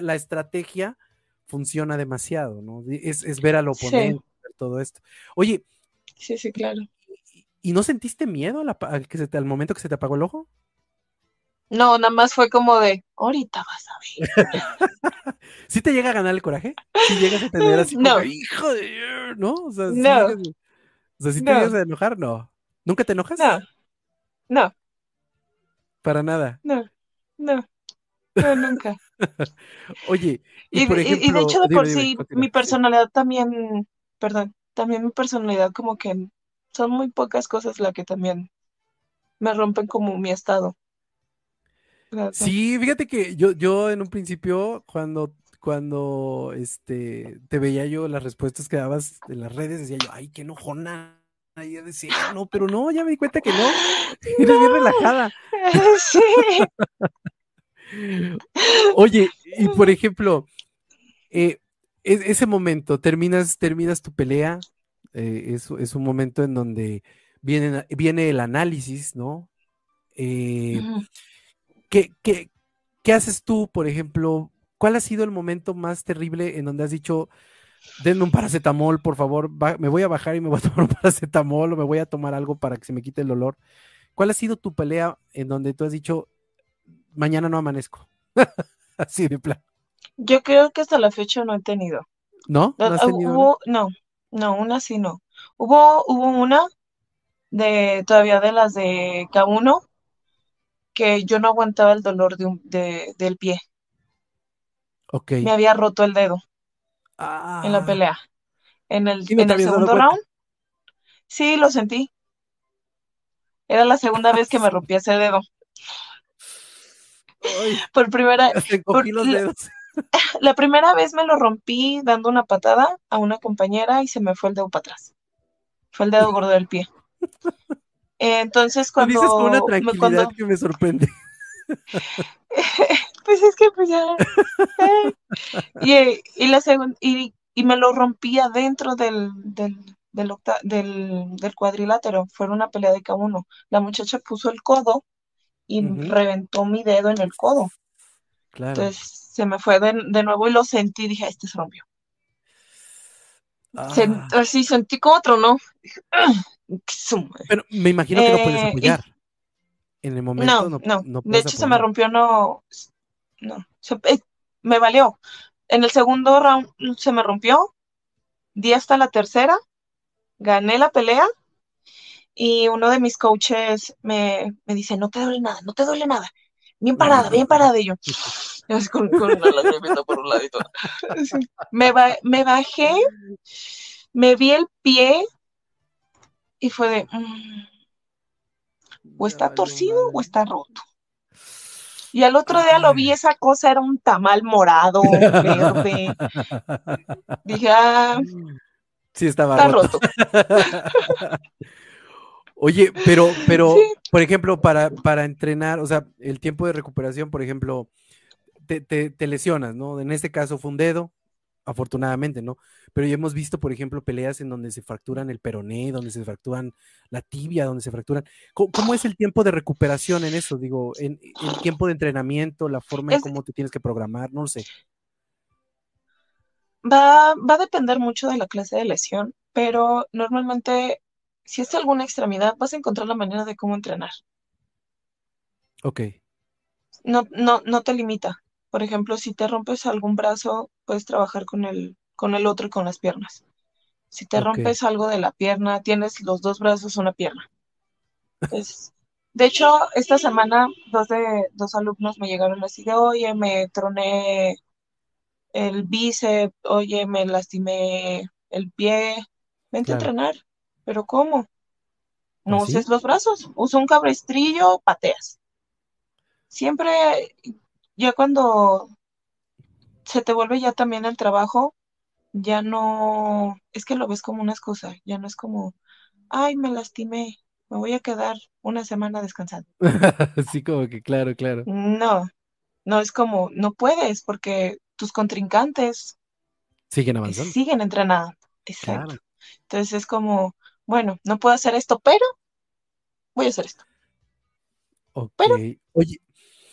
la, estrategia funciona demasiado, ¿no? Es, es ver al oponente, todo esto. Oye. Sí, sí, claro. ¿Y, no sentiste miedo al, que se al momento que se te apagó el ojo? No, nada más fue como de, ahorita vas a ver. ¿Sí te llega a ganar el coraje? ¿Sí llegas a tener así como, hijo de... ¿No? O sea, ¿sí no. o sea, ¿sí te llegas a enojar? No. ¿Nunca te enojas? No. No. Para nada. No. No. No, nunca. Oye, y, por ejemplo, y, de hecho de por sí, mi personalidad también, perdón, también mi personalidad como que son muy pocas cosas las que también me rompen como mi estado. Sí, fíjate que yo, yo en un principio, cuando, cuando este, te veía yo las respuestas que dabas en las redes, decía yo, ay, qué enojona. Y decía, no, pero no, ya me di cuenta que no. Eres bien relajada. Sí. Oye, y por ejemplo, eh, ese momento, terminas, terminas tu pelea, eh, es, es, un momento en donde viene, viene el análisis, ¿no? Eh, ¿Qué, qué, haces tú, por ejemplo? ¿Cuál ha sido el momento más terrible en donde has dicho, denme un paracetamol, por favor, me voy a bajar y me voy a tomar un paracetamol o me voy a tomar algo para que se me quite el dolor? ¿Cuál ha sido tu pelea en donde tú has dicho, mañana no amanezco? Así de plan. Yo creo que hasta la fecha no he tenido. ¿No? ¿No, ¿No, no, no, una sí no. Hubo, hubo una de todavía de las de K1 que yo no aguantaba el dolor de un, de, del pie. Ok. Me había roto el dedo en la ah. pelea. En el, en el segundo round, sí, lo sentí. Era la segunda vez que me rompí ese dedo. por primera por, la, la, primera vez me lo rompí dando una patada a una compañera y se me fue el dedo para atrás. Fue el dedo gordo del pie. entonces Lo dices con una cuando, tranquilidad cuando, que me sorprende. pues es que pues ya, eh, y, y la segunda, y, y me lo rompí adentro del, del, del, octa- del, del cuadrilátero, fue una pelea de K1. La muchacha puso el codo y reventó mi dedo en el codo. claro. Entonces se me fue de, de nuevo y lo sentí, dije, este se rompió. Ah, así sentí como tronó. Dije, "Ah, qué su madre". pero me imagino que no puedes Eh, y apoyar. En el momento no, no, no. no De hecho se me rompió, no, no. Se- eh, me valió. En el segundo round se me rompió, di hasta la tercera, gané la pelea y uno de mis coaches me, me dice, no te duele nada, no te duele nada. Bien parada, bien parada. Y yo, con, con una lagrimita por un ladito. Me, ba- me bajé, me vi el pie y fue de, "Mm, o está torcido o está roto. Y al otro día lo vi, esa cosa era un tamal morado, verde. Dije, ah, Sí, estaba está roto. roto. Oye, pero, pero, Sí. por ejemplo, para, para entrenar, o sea, el tiempo de recuperación, por ejemplo, te, te- te lesionas, ¿no? En este caso fue un dedo, afortunadamente, ¿no? Pero ya hemos visto, por ejemplo, peleas en donde se fracturan el peroné, donde se fracturan la tibia, donde se fracturan. ¿Cómo, cómo es el tiempo de recuperación en eso? Digo, en el tiempo de entrenamiento, la forma en cómo te tienes que programar, no lo sé. Va, va a depender mucho de la clase de lesión, pero normalmente, si es alguna extremidad, vas a encontrar la manera de cómo entrenar. Ok, No, no, no te limita. Por ejemplo, si te rompes algún brazo, puedes trabajar con el, con el otro y con las piernas. Si te rompes algo de la pierna, tienes los dos brazos, una pierna. Es- de hecho, esta semana dos de dos alumnos me llegaron así de, oye, me troné el bíceps, oye, me lastimé el pie, vente a entrenar. ¿Pero cómo? No ¿Así? uses los brazos, usa un cabrestrillo, pateas. Siempre, ya cuando se te vuelve ya también el trabajo, ya no, es que lo ves como una excusa, ya no es como, ay, me lastimé, me voy a quedar una semana descansando. Sí, como que claro, claro. No, no es como, no puedes porque tus contrincantes Siguen avanzando. siguen entrenando. Exacto. Claro. Entonces es como, bueno, no puedo hacer esto, pero voy a hacer esto. Pero- Oye,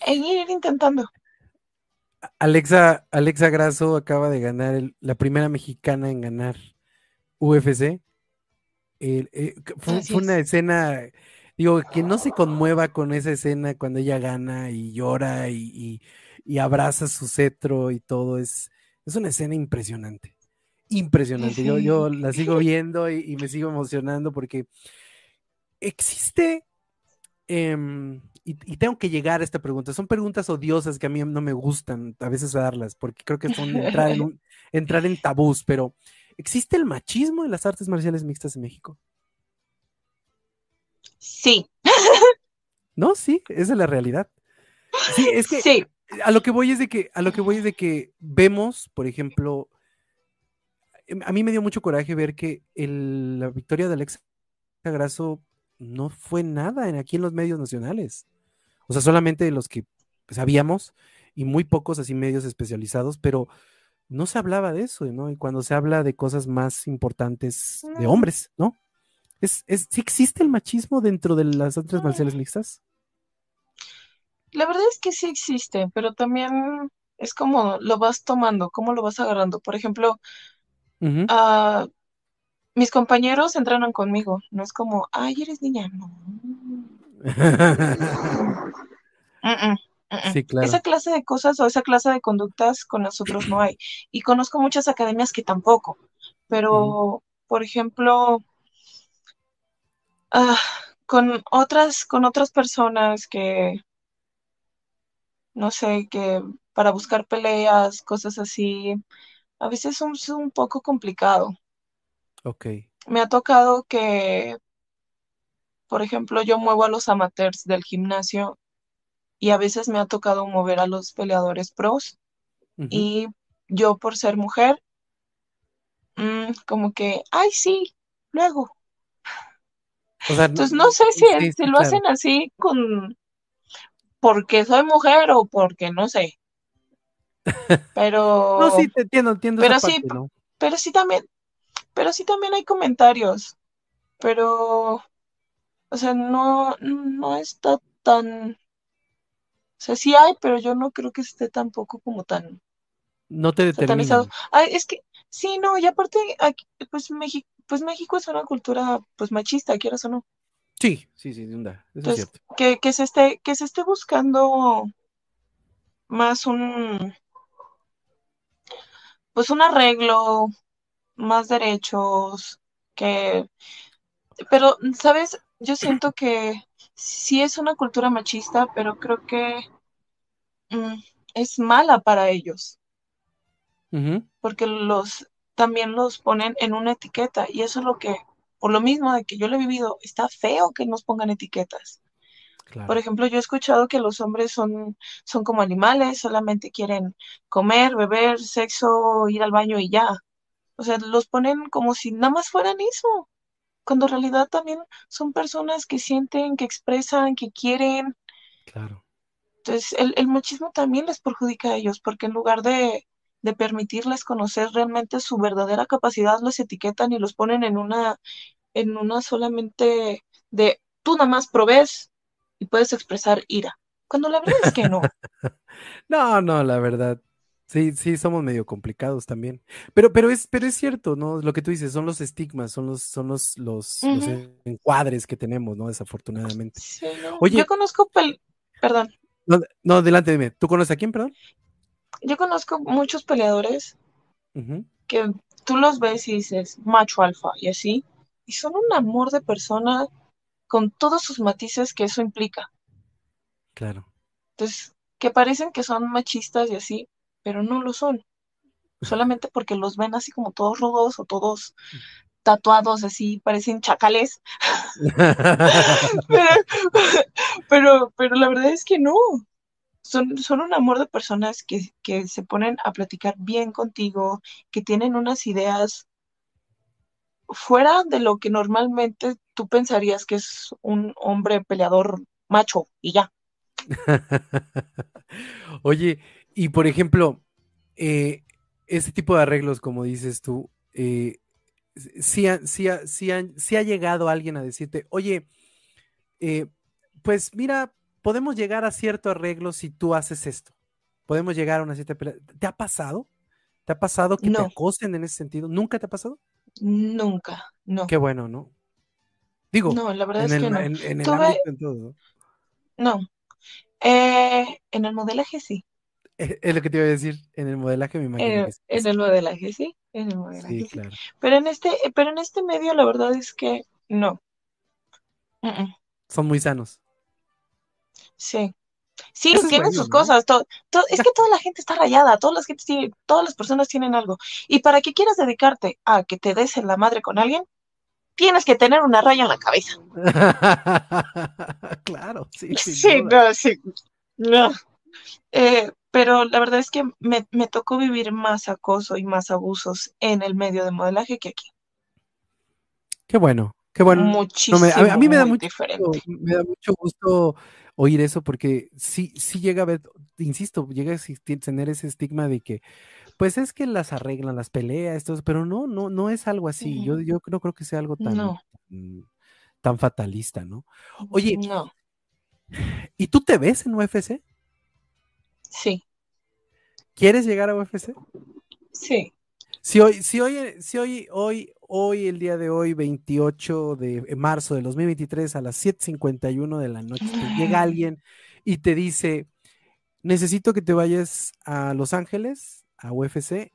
E ir intentando. Alexa, Alexa Grasso acaba de ganar el- la primera mexicana en ganar UFC. El- eh, fue, una es. escena, digo, que no se conmueva con esa escena cuando ella gana y llora y, y- y abraza su cetro y todo. Es, es una escena impresionante. Impresionante. Yo, Sí. yo la sigo viendo y, y me sigo emocionando porque existe em, y, y tengo que llegar a esta pregunta. Son preguntas odiosas que a mí no me gustan a veces darlas, porque creo que son entrar en, un- entrar en tabús, pero ¿existe el machismo en las artes marciales mixtas en México? Sí, No, sí, esa es la realidad. Sí, es que sí. a lo que voy es de que, a lo que voy es de que vemos, por ejemplo, em, a mí me dio mucho coraje ver que el- la victoria de Alexa Grasso no fue nada en, aquí en los medios nacionales. O sea, solamente los que sabíamos y muy pocos así medios especializados, pero no se hablaba de eso, ¿no? Y cuando se habla de cosas más importantes de hombres, ¿no? Es, es, ¿sí existe el machismo dentro de las No. marciales mixtas? La verdad es que sí existe, pero también es como lo vas tomando, cómo lo vas agarrando. Por ejemplo, ah, mis compañeros entrenan conmigo. No es como, ay, eres niña. No. Mm-mm. Sí, claro. Esa clase de cosas o esa clase de conductas con nosotros no hay. Y conozco muchas academias que tampoco. Pero, por ejemplo, ah, con otras, con otras personas que, no sé, que para buscar peleas, cosas así, a veces es un, es un poco complicado. Ok, Me ha tocado que, por ejemplo, yo muevo a los amateurs del gimnasio y a veces me ha tocado mover a los peleadores pros y yo por ser mujer, mm, como que, ay, sí, luego. O sea, Entonces no sé si, sí, si lo claro. hacen así con porque soy mujer o porque no sé. No, Pero, sí, te entiendo, entiendo esa pero sí, parte, ¿no? pero sí también, pero sí también hay comentarios. Pero, o sea, no, no está tan, o sea, sí hay, pero yo no creo que esté tampoco como tan No te determinan. Ay, es que, sí, no, y aparte, aquí, pues México, pues México es una cultura, pues machista, quieras o no. Sí, sí, sí, de onda, eso es Entonces, cierto. que, que se esté, que se esté buscando más un, pues un arreglo, más derechos, que, pero, ¿sabes? Yo siento que sí es una cultura machista, pero creo que mm, es mala para ellos, porque los también los ponen en una etiqueta y eso es lo que, por lo mismo de que yo lo he vivido, está feo que nos pongan etiquetas. Por ejemplo, yo he escuchado que los hombres son, son como animales, solamente quieren comer, beber, sexo, ir al baño y ya. O sea, los ponen como si nada más fueran eso, cuando en realidad también son personas que sienten, que expresan, que quieren. Claro. Entonces, el, el machismo también les perjudica a ellos, porque en lugar de, de permitirles conocer realmente su verdadera capacidad, los etiquetan y los ponen en una, en una solamente de tú nada más provees y puedes expresar ira. Cuando la verdad es que no. No, no, la verdad. Sí, sí, somos medio complicados también. Pero, pero es, pero es cierto, ¿no? Lo que tú dices, son los estigmas, son los, son los, los, encuadres que tenemos, ¿no? Desafortunadamente. Sí, no. Yo Oye, conozco, pel- perdón, no, no, adelante, dime. ¿Tú conoces a quién, perdón? yo conozco muchos peleadores que tú los ves y dices macho alfa y así, y son un amor de persona con todos sus matices que eso implica. claro. Entonces, que parecen que son machistas y así, pero no lo son. Solamente porque los ven así como todos rudos o todos tatuados así, parecen chacales. Pero, pero, pero la verdad es que no. Son, son un amor de personas que, que se ponen a platicar bien contigo, que tienen unas ideas fuera de lo que normalmente tú pensarías que es un hombre peleador macho y ya. Oye, y por ejemplo, eh, ese tipo de arreglos, como dices tú, eh, sí, ha, sí ha- sí sí ha llegado alguien a decirte, oye, eh, pues mira, podemos llegar a cierto arreglo si tú haces esto. Podemos llegar a una cierta pelea. ¿Te ha pasado? ¿Te ha pasado que te acosen en ese sentido? ¿Nunca te ha pasado? nunca, no, Qué bueno, ¿no? Digo, no, la verdad en es el, que no. en, en el Tuve, ámbito en todo, no, eh, en el modelaje sí, Es, es lo que te iba a decir, en el modelaje me imagino en, que sí. en el modelaje sí, en el modelaje sí. claro. Pero en este, pero en este medio la verdad es que no. Son muy sanos. sí. Sí, Eso tienen bueno, sus ¿no? cosas. es que toda la gente está rayada, todas las gentes tienen- todas las personas tienen algo. Y para que quieras dedicarte a que te des en la madre con alguien, tienes que tener una raya en la cabeza. Claro, sí, Sí, no, sí, no. Eh, pero la verdad es que me, me tocó vivir más acoso y más abusos en el medio de modelaje que aquí. Qué bueno, qué bueno. No me, a, mí a Muchísimo, mí me da mucho gusto, me da mucho gusto oír eso porque sí, sí llega a ver, insisto, llega a existir, tener ese estigma de que, pues es que las arreglan, las peleas, todo pero no, no, no es algo así. Yo, yo no creo que sea algo tan, No, tan, tan fatalista, ¿no? Oye, no, ¿y tú te ves en UFC? Sí, ¿Quieres llegar a UFC? sí. Si hoy, si hoy, si hoy, hoy, hoy, el día de hoy, 28 de marzo del 2023 a las 7:51 de la noche, te llega alguien y te dice, necesito que te vayas a Los Ángeles, a UFC,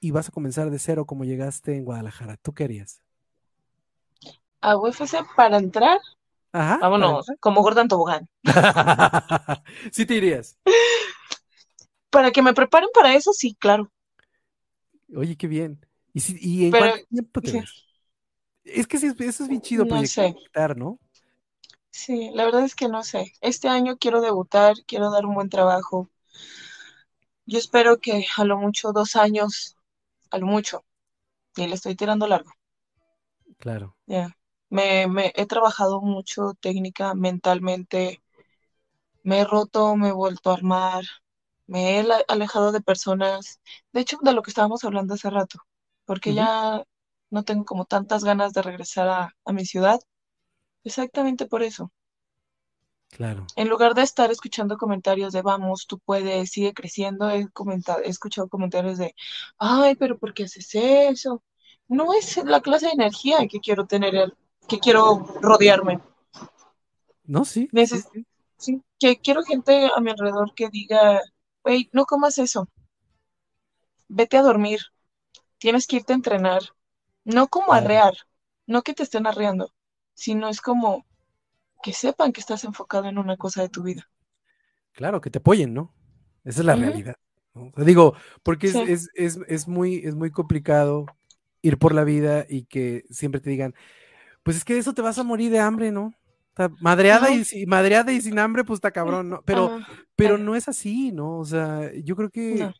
y vas a comenzar de cero como llegaste en Guadalajara. ¿Tú qué harías? A UFC para entrar, Ajá, vámonos, entrar. como Gordon Tobogán. Sí te irías. Para que me preparen para eso, sí, claro. Oye, qué bien. ¿Y, si- y en Pero, cuánto tiempo te sí, ves? Es que sí, eso es bien chido no sé. proyectar, ¿no? Sí, la verdad es que no sé. Este año quiero debutar, quiero dar un buen trabajo. Yo espero que a lo mucho dos años, a lo mucho, y le estoy tirando largo. Claro. Ya. Me, me he trabajado mucho técnica, mentalmente, me he roto, me he vuelto a armar, me he alejado de personas, de hecho, de lo que estábamos hablando hace rato, porque ya no tengo como tantas ganas de regresar a, a mi ciudad, exactamente por eso. Claro. En lugar de estar escuchando comentarios de vamos, tú puedes, sigue creciendo, he, comentado, he escuchado comentarios de, ay, pero ¿por qué haces eso? No es la clase de energía que quiero tener, que quiero rodearme. No, sí, sí, Neces sí. sí, que quiero gente a mi alrededor que diga, no comas eso, vete a dormir, tienes que irte a entrenar. No como Claro. arrear, no que te estén arreando, sino es como que sepan que estás enfocado en una cosa de tu vida. Claro, que te apoyen, ¿no? Esa es la realidad. ¿no? O sea, digo, porque es, es, es muy, es muy complicado ir por la vida y que siempre te digan, pues es que de eso te vas a morir de hambre, ¿no? Madreada y, madreada y sin hambre, pues está cabrón, ¿no? Pero, pero no es así, ¿no? O sea, yo creo no. que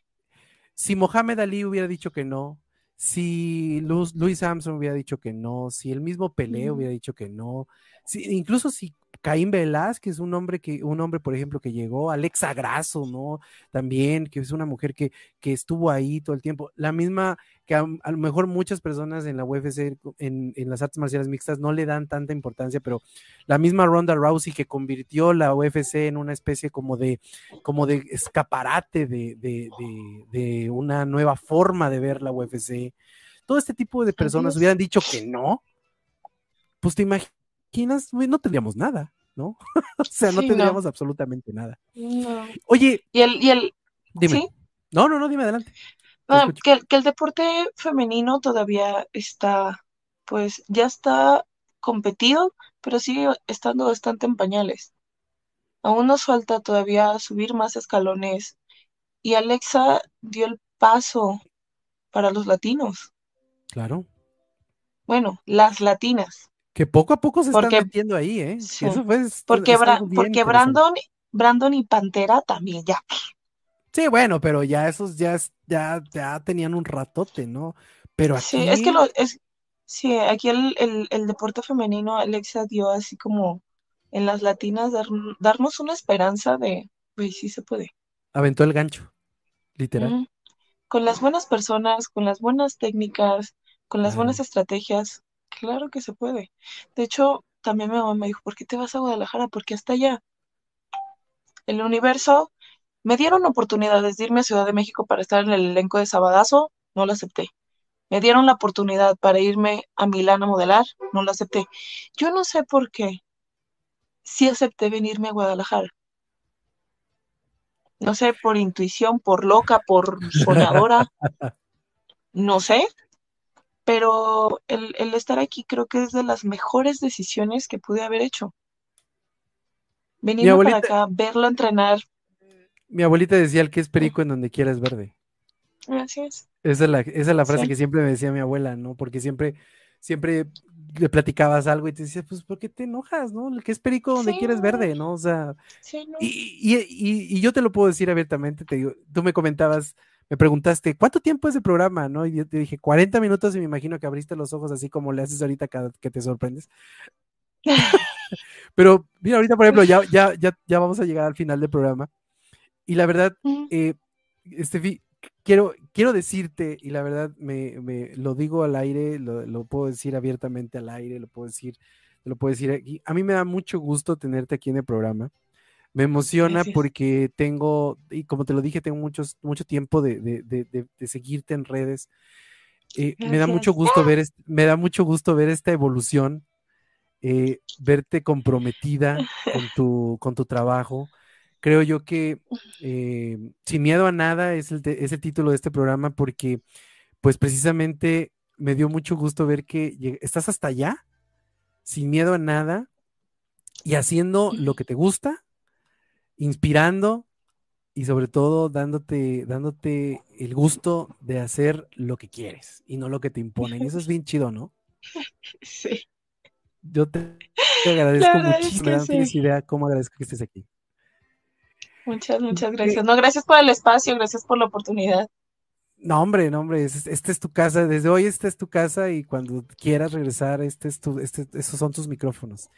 si Mohamed Ali hubiera dicho que no, si Louis, Louis Armstrong hubiera dicho que no, si el mismo Pelé Mm, hubiera dicho que no, si, incluso si Caín Velázquez, un hombre que, un hombre, por ejemplo, que llegó, Alexa Grasso, ¿no? También, que es una mujer que, que estuvo ahí todo el tiempo, la misma que a, a lo mejor muchas personas en la UFC, en, en, las artes marciales mixtas, no le dan tanta importancia, pero la misma Ronda Rousey que convirtió la UFC en una especie como de, como de escaparate de, de, de, de una nueva forma de ver la UFC. Todo este tipo de personas hubieran dicho que no, pues te imaginas, no tendríamos nada, ¿no? o sea, no Sí, no, tendríamos absolutamente nada. no. Oye, Y el, y el, dime. sí, No, no, no, dime adelante. Te ah, que, el- que el deporte femenino todavía está, pues ya está competido, pero sigue estando bastante en pañales. Aún nos falta todavía subir más escalones y Alexa dio el paso para los latinos. Claro. Bueno, las latinas, Que poco a poco se están porque metiendo ahí, ¿eh? sí, eso fue, porque, Bra- porque. Brandon, Brandon y Pantera también ya. Sí, bueno, pero ya esos ya, ya, ya tenían un ratote, ¿no? Pero Sí, es que lo aquí, es, sí, aquí el, el, el deporte femenino, Alexa dio así como en las latinas dar- darnos una esperanza de, pues sí se puede. aventó el gancho, literal. Con las buenas personas, con las buenas técnicas, con las buenas estrategias, claro que se puede. De hecho, también mi mamá me dijo, ¿por qué te vas a Guadalajara? Porque hasta allá, el universo, me dieron oportunidades de irme a Ciudad de México para estar en el elenco de Sabadazo, no lo acepté. Me dieron la oportunidad para irme a Milán a modelar, no lo acepté. Yo no sé por qué, sí acepté venirme a Guadalajara. No sé, por intuición, por loca, por soñadora, no sé, pero el, el estar aquí creo que es de las mejores decisiones que pude haber hecho. Mi Venirme para acá, verlo entrenar, mi abuelita decía el que es perico en donde quiera es verde. es. Esa es la, esa es la frase Sí, que siempre me decía mi abuela, ¿no? Porque siempre, siempre le platicabas algo y te decía, pues, ¿por qué te enojas, no? El que es perico donde sí, quiera es verde, ¿no? O sea, sí, no. y, y, y, y yo te lo puedo decir abiertamente, te digo, tú me comentabas, me preguntaste, ¿cuánto tiempo es el programa, no? Y yo te dije, 40 minutos y me imagino que abriste los ojos así como le haces ahorita cada que te sorprendes. Pero mira, ahorita, por ejemplo, ya, ya, ya, ya vamos a llegar al final del programa. Y la verdad, eh, Estefi, quiero, quiero decirte, y la verdad me, me lo digo al aire, lo, lo, puedo decir abiertamente al aire, lo puedo decir, lo puedo decir aquí. A mí me da mucho gusto tenerte aquí en el programa. Me emociona Gracias. porque tengo, y como te lo dije, tengo muchos, mucho tiempo de, de, de, de seguirte en redes. Eh, me da mucho gusto ver, me da mucho gusto ver esta evolución, eh, verte comprometida con tu, con tu trabajo creo yo que eh, Sin miedo a nada es el, es el, título de este programa porque pues precisamente me dio mucho gusto ver que estás hasta allá, sin miedo a nada y haciendo lo que te gusta, inspirando y sobre todo dándote, dándote el gusto de hacer lo que quieres y no lo que te imponen. Y eso es bien chido, ¿no? Sí. Yo te, te agradezco muchísimo, es que no sí. tienes idea cómo agradezco que estés aquí. Muchas, muchas gracias. No, gracias por el espacio, gracias por la oportunidad. No, hombre, no, hombre, esta es tu casa, desde hoy esta es tu casa y cuando quieras regresar, este es tu, este, esos son tus micrófonos.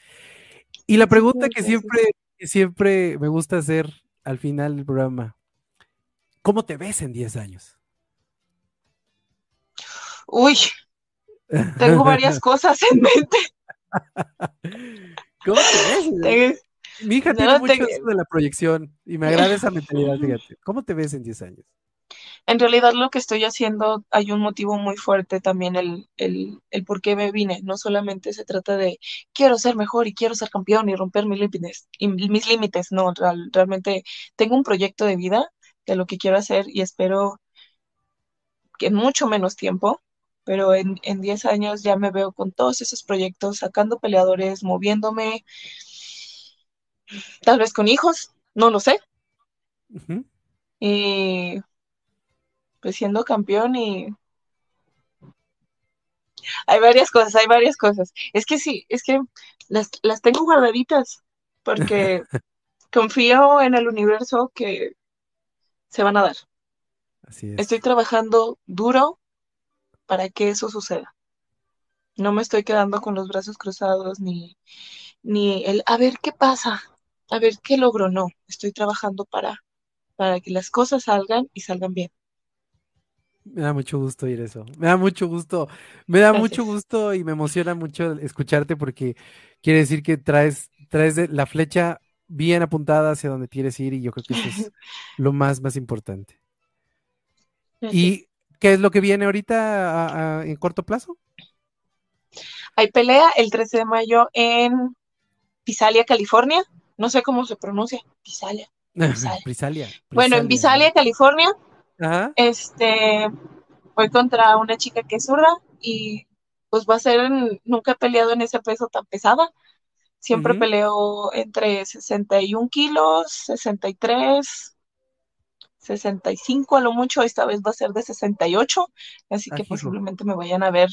Y la pregunta que siempre, que siempre me gusta hacer al final del programa, ¿cómo te ves en 10 años? Uy, tengo varias cosas en mente. ¿Cómo te ves? Mi hija tiene mucho de la proyección y me agrada esa mentalidad, fíjate. ¿Cómo te ves en 10 años? En realidad lo que estoy haciendo, hay un motivo muy fuerte también, el, el, el por qué me vine. No solamente se trata de quiero ser mejor y quiero ser campeón y romper mis límites, y mis límites, no, realmente tengo un proyecto de vida de lo que quiero hacer y espero que en mucho menos tiempo pero en, 10 años ya me veo con todos esos proyectos, sacando peleadores, moviéndome, tal vez con hijos, no lo sé. Y pues siendo campeón y hay varias cosas, hay varias cosas. Es que sí, es que las, las tengo guardaditas porque confío en el universo que se van a dar. Así es. Estoy trabajando duro para que eso suceda. No me estoy quedando con los brazos cruzados ni, ni el a ver qué pasa, a ver qué logro. No, estoy trabajando para, para que las cosas salgan y salgan bien. Me da mucho gusto oír eso. Me da mucho gusto. Me da mucho gusto y me emociona mucho escucharte porque quiere decir que traes, traes la flecha bien apuntada hacia donde quieres ir y yo creo que eso es lo más, más importante. Y ¿Qué es lo que viene ahorita en corto plazo? Hay pelea el 13 de mayo en Pisalia, California. No sé cómo se pronuncia. Pisalia. Pisalia. Bueno, en Visalia, California. Este, voy contra una chica que es zurda y pues va a ser, nunca he peleado en ese peso tan pesada. Siempre peleo entre 61 kilos, 63, 65 a lo mucho, esta vez va a ser de 68, así que posiblemente me vayan a ver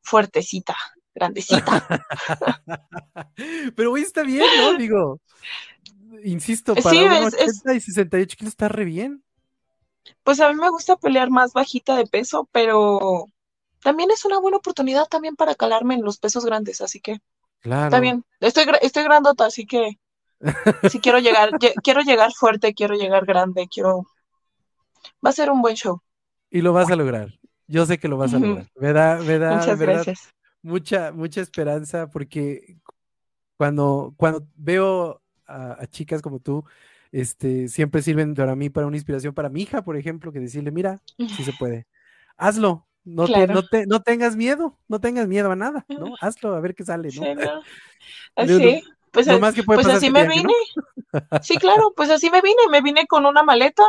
fuertecita, grandecita. Pero hoy está bien, ¿no? Digo, insisto, para sí, 80 y 68 kilos está re bien. Pues a mí me gusta pelear más bajita de peso, pero también es una buena oportunidad también para calarme en los pesos grandes, así que claro. está bien. Estoy, estoy grandota, así que si quiero llegar, quiero llegar fuerte, quiero llegar grande, quiero va a ser un buen show. Y lo vas a lograr. Yo sé que lo vas a lograr. Me da, me da Muchas gracias. mucha, mucha esperanza porque cuando, cuando veo a, chicas como tú, este, siempre sirven para mí para una inspiración para mi hija, por ejemplo, que decirle, mira, si se puede. Hazlo, no, no, te, no tengas miedo, no tengas miedo a nada, ¿no? Hazlo, a ver qué sale, ¿no? Sí, pues, pues así me vine. Sí, claro, pues así me vine, me vine con una maleta,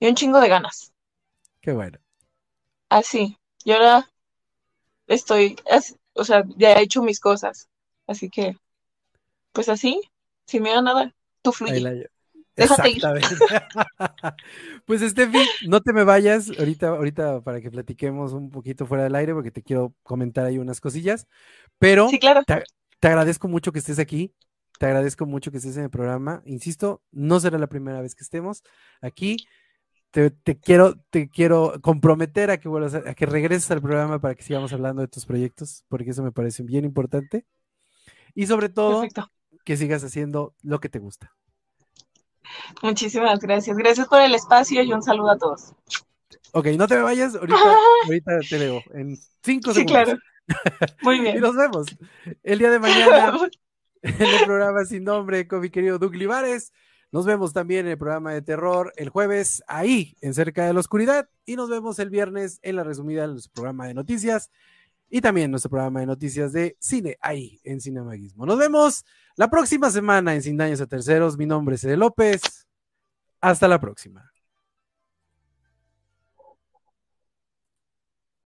y un chingo de ganas. Qué bueno. Así, yo ahora estoy, o sea, ya he hecho mis cosas, así que, pues así, sin miedo a nada, tú fluye. Déjate ir. pues Steffi, no te me vayas ahorita, ahorita para que platiquemos un poquito fuera del aire, porque te quiero comentar ahí unas cosillas. Pero sí, claro. te, te agradezco mucho que estés aquí. Te agradezco mucho que estés en el programa. Insisto, no será la primera vez que estemos aquí te, quiero, te quiero comprometer a que vuelvas a, que regreses al programa para que sigamos hablando de tus proyectos, porque eso me parece bien importante. Y sobre todo, que sigas haciendo lo que te gusta. Muchísimas gracias. Gracias por el espacio y un saludo a todos. Ok, no te vayas, ahorita, ahorita te veo en cinco segundos. Sí, claro. Muy bien. y nos vemos el día de mañana en el programa sin nombre con mi querido Doug Livares. Nos vemos también en el programa de terror el jueves ahí, en Cerca de la Oscuridad, y nos vemos el viernes en la resumida de nuestro programa de noticias y también nuestro programa de noticias de cine ahí en Cinemaguismo. Nos vemos la próxima semana en Sin Daños a Terceros. Mi nombre es Ede López. Hasta la próxima.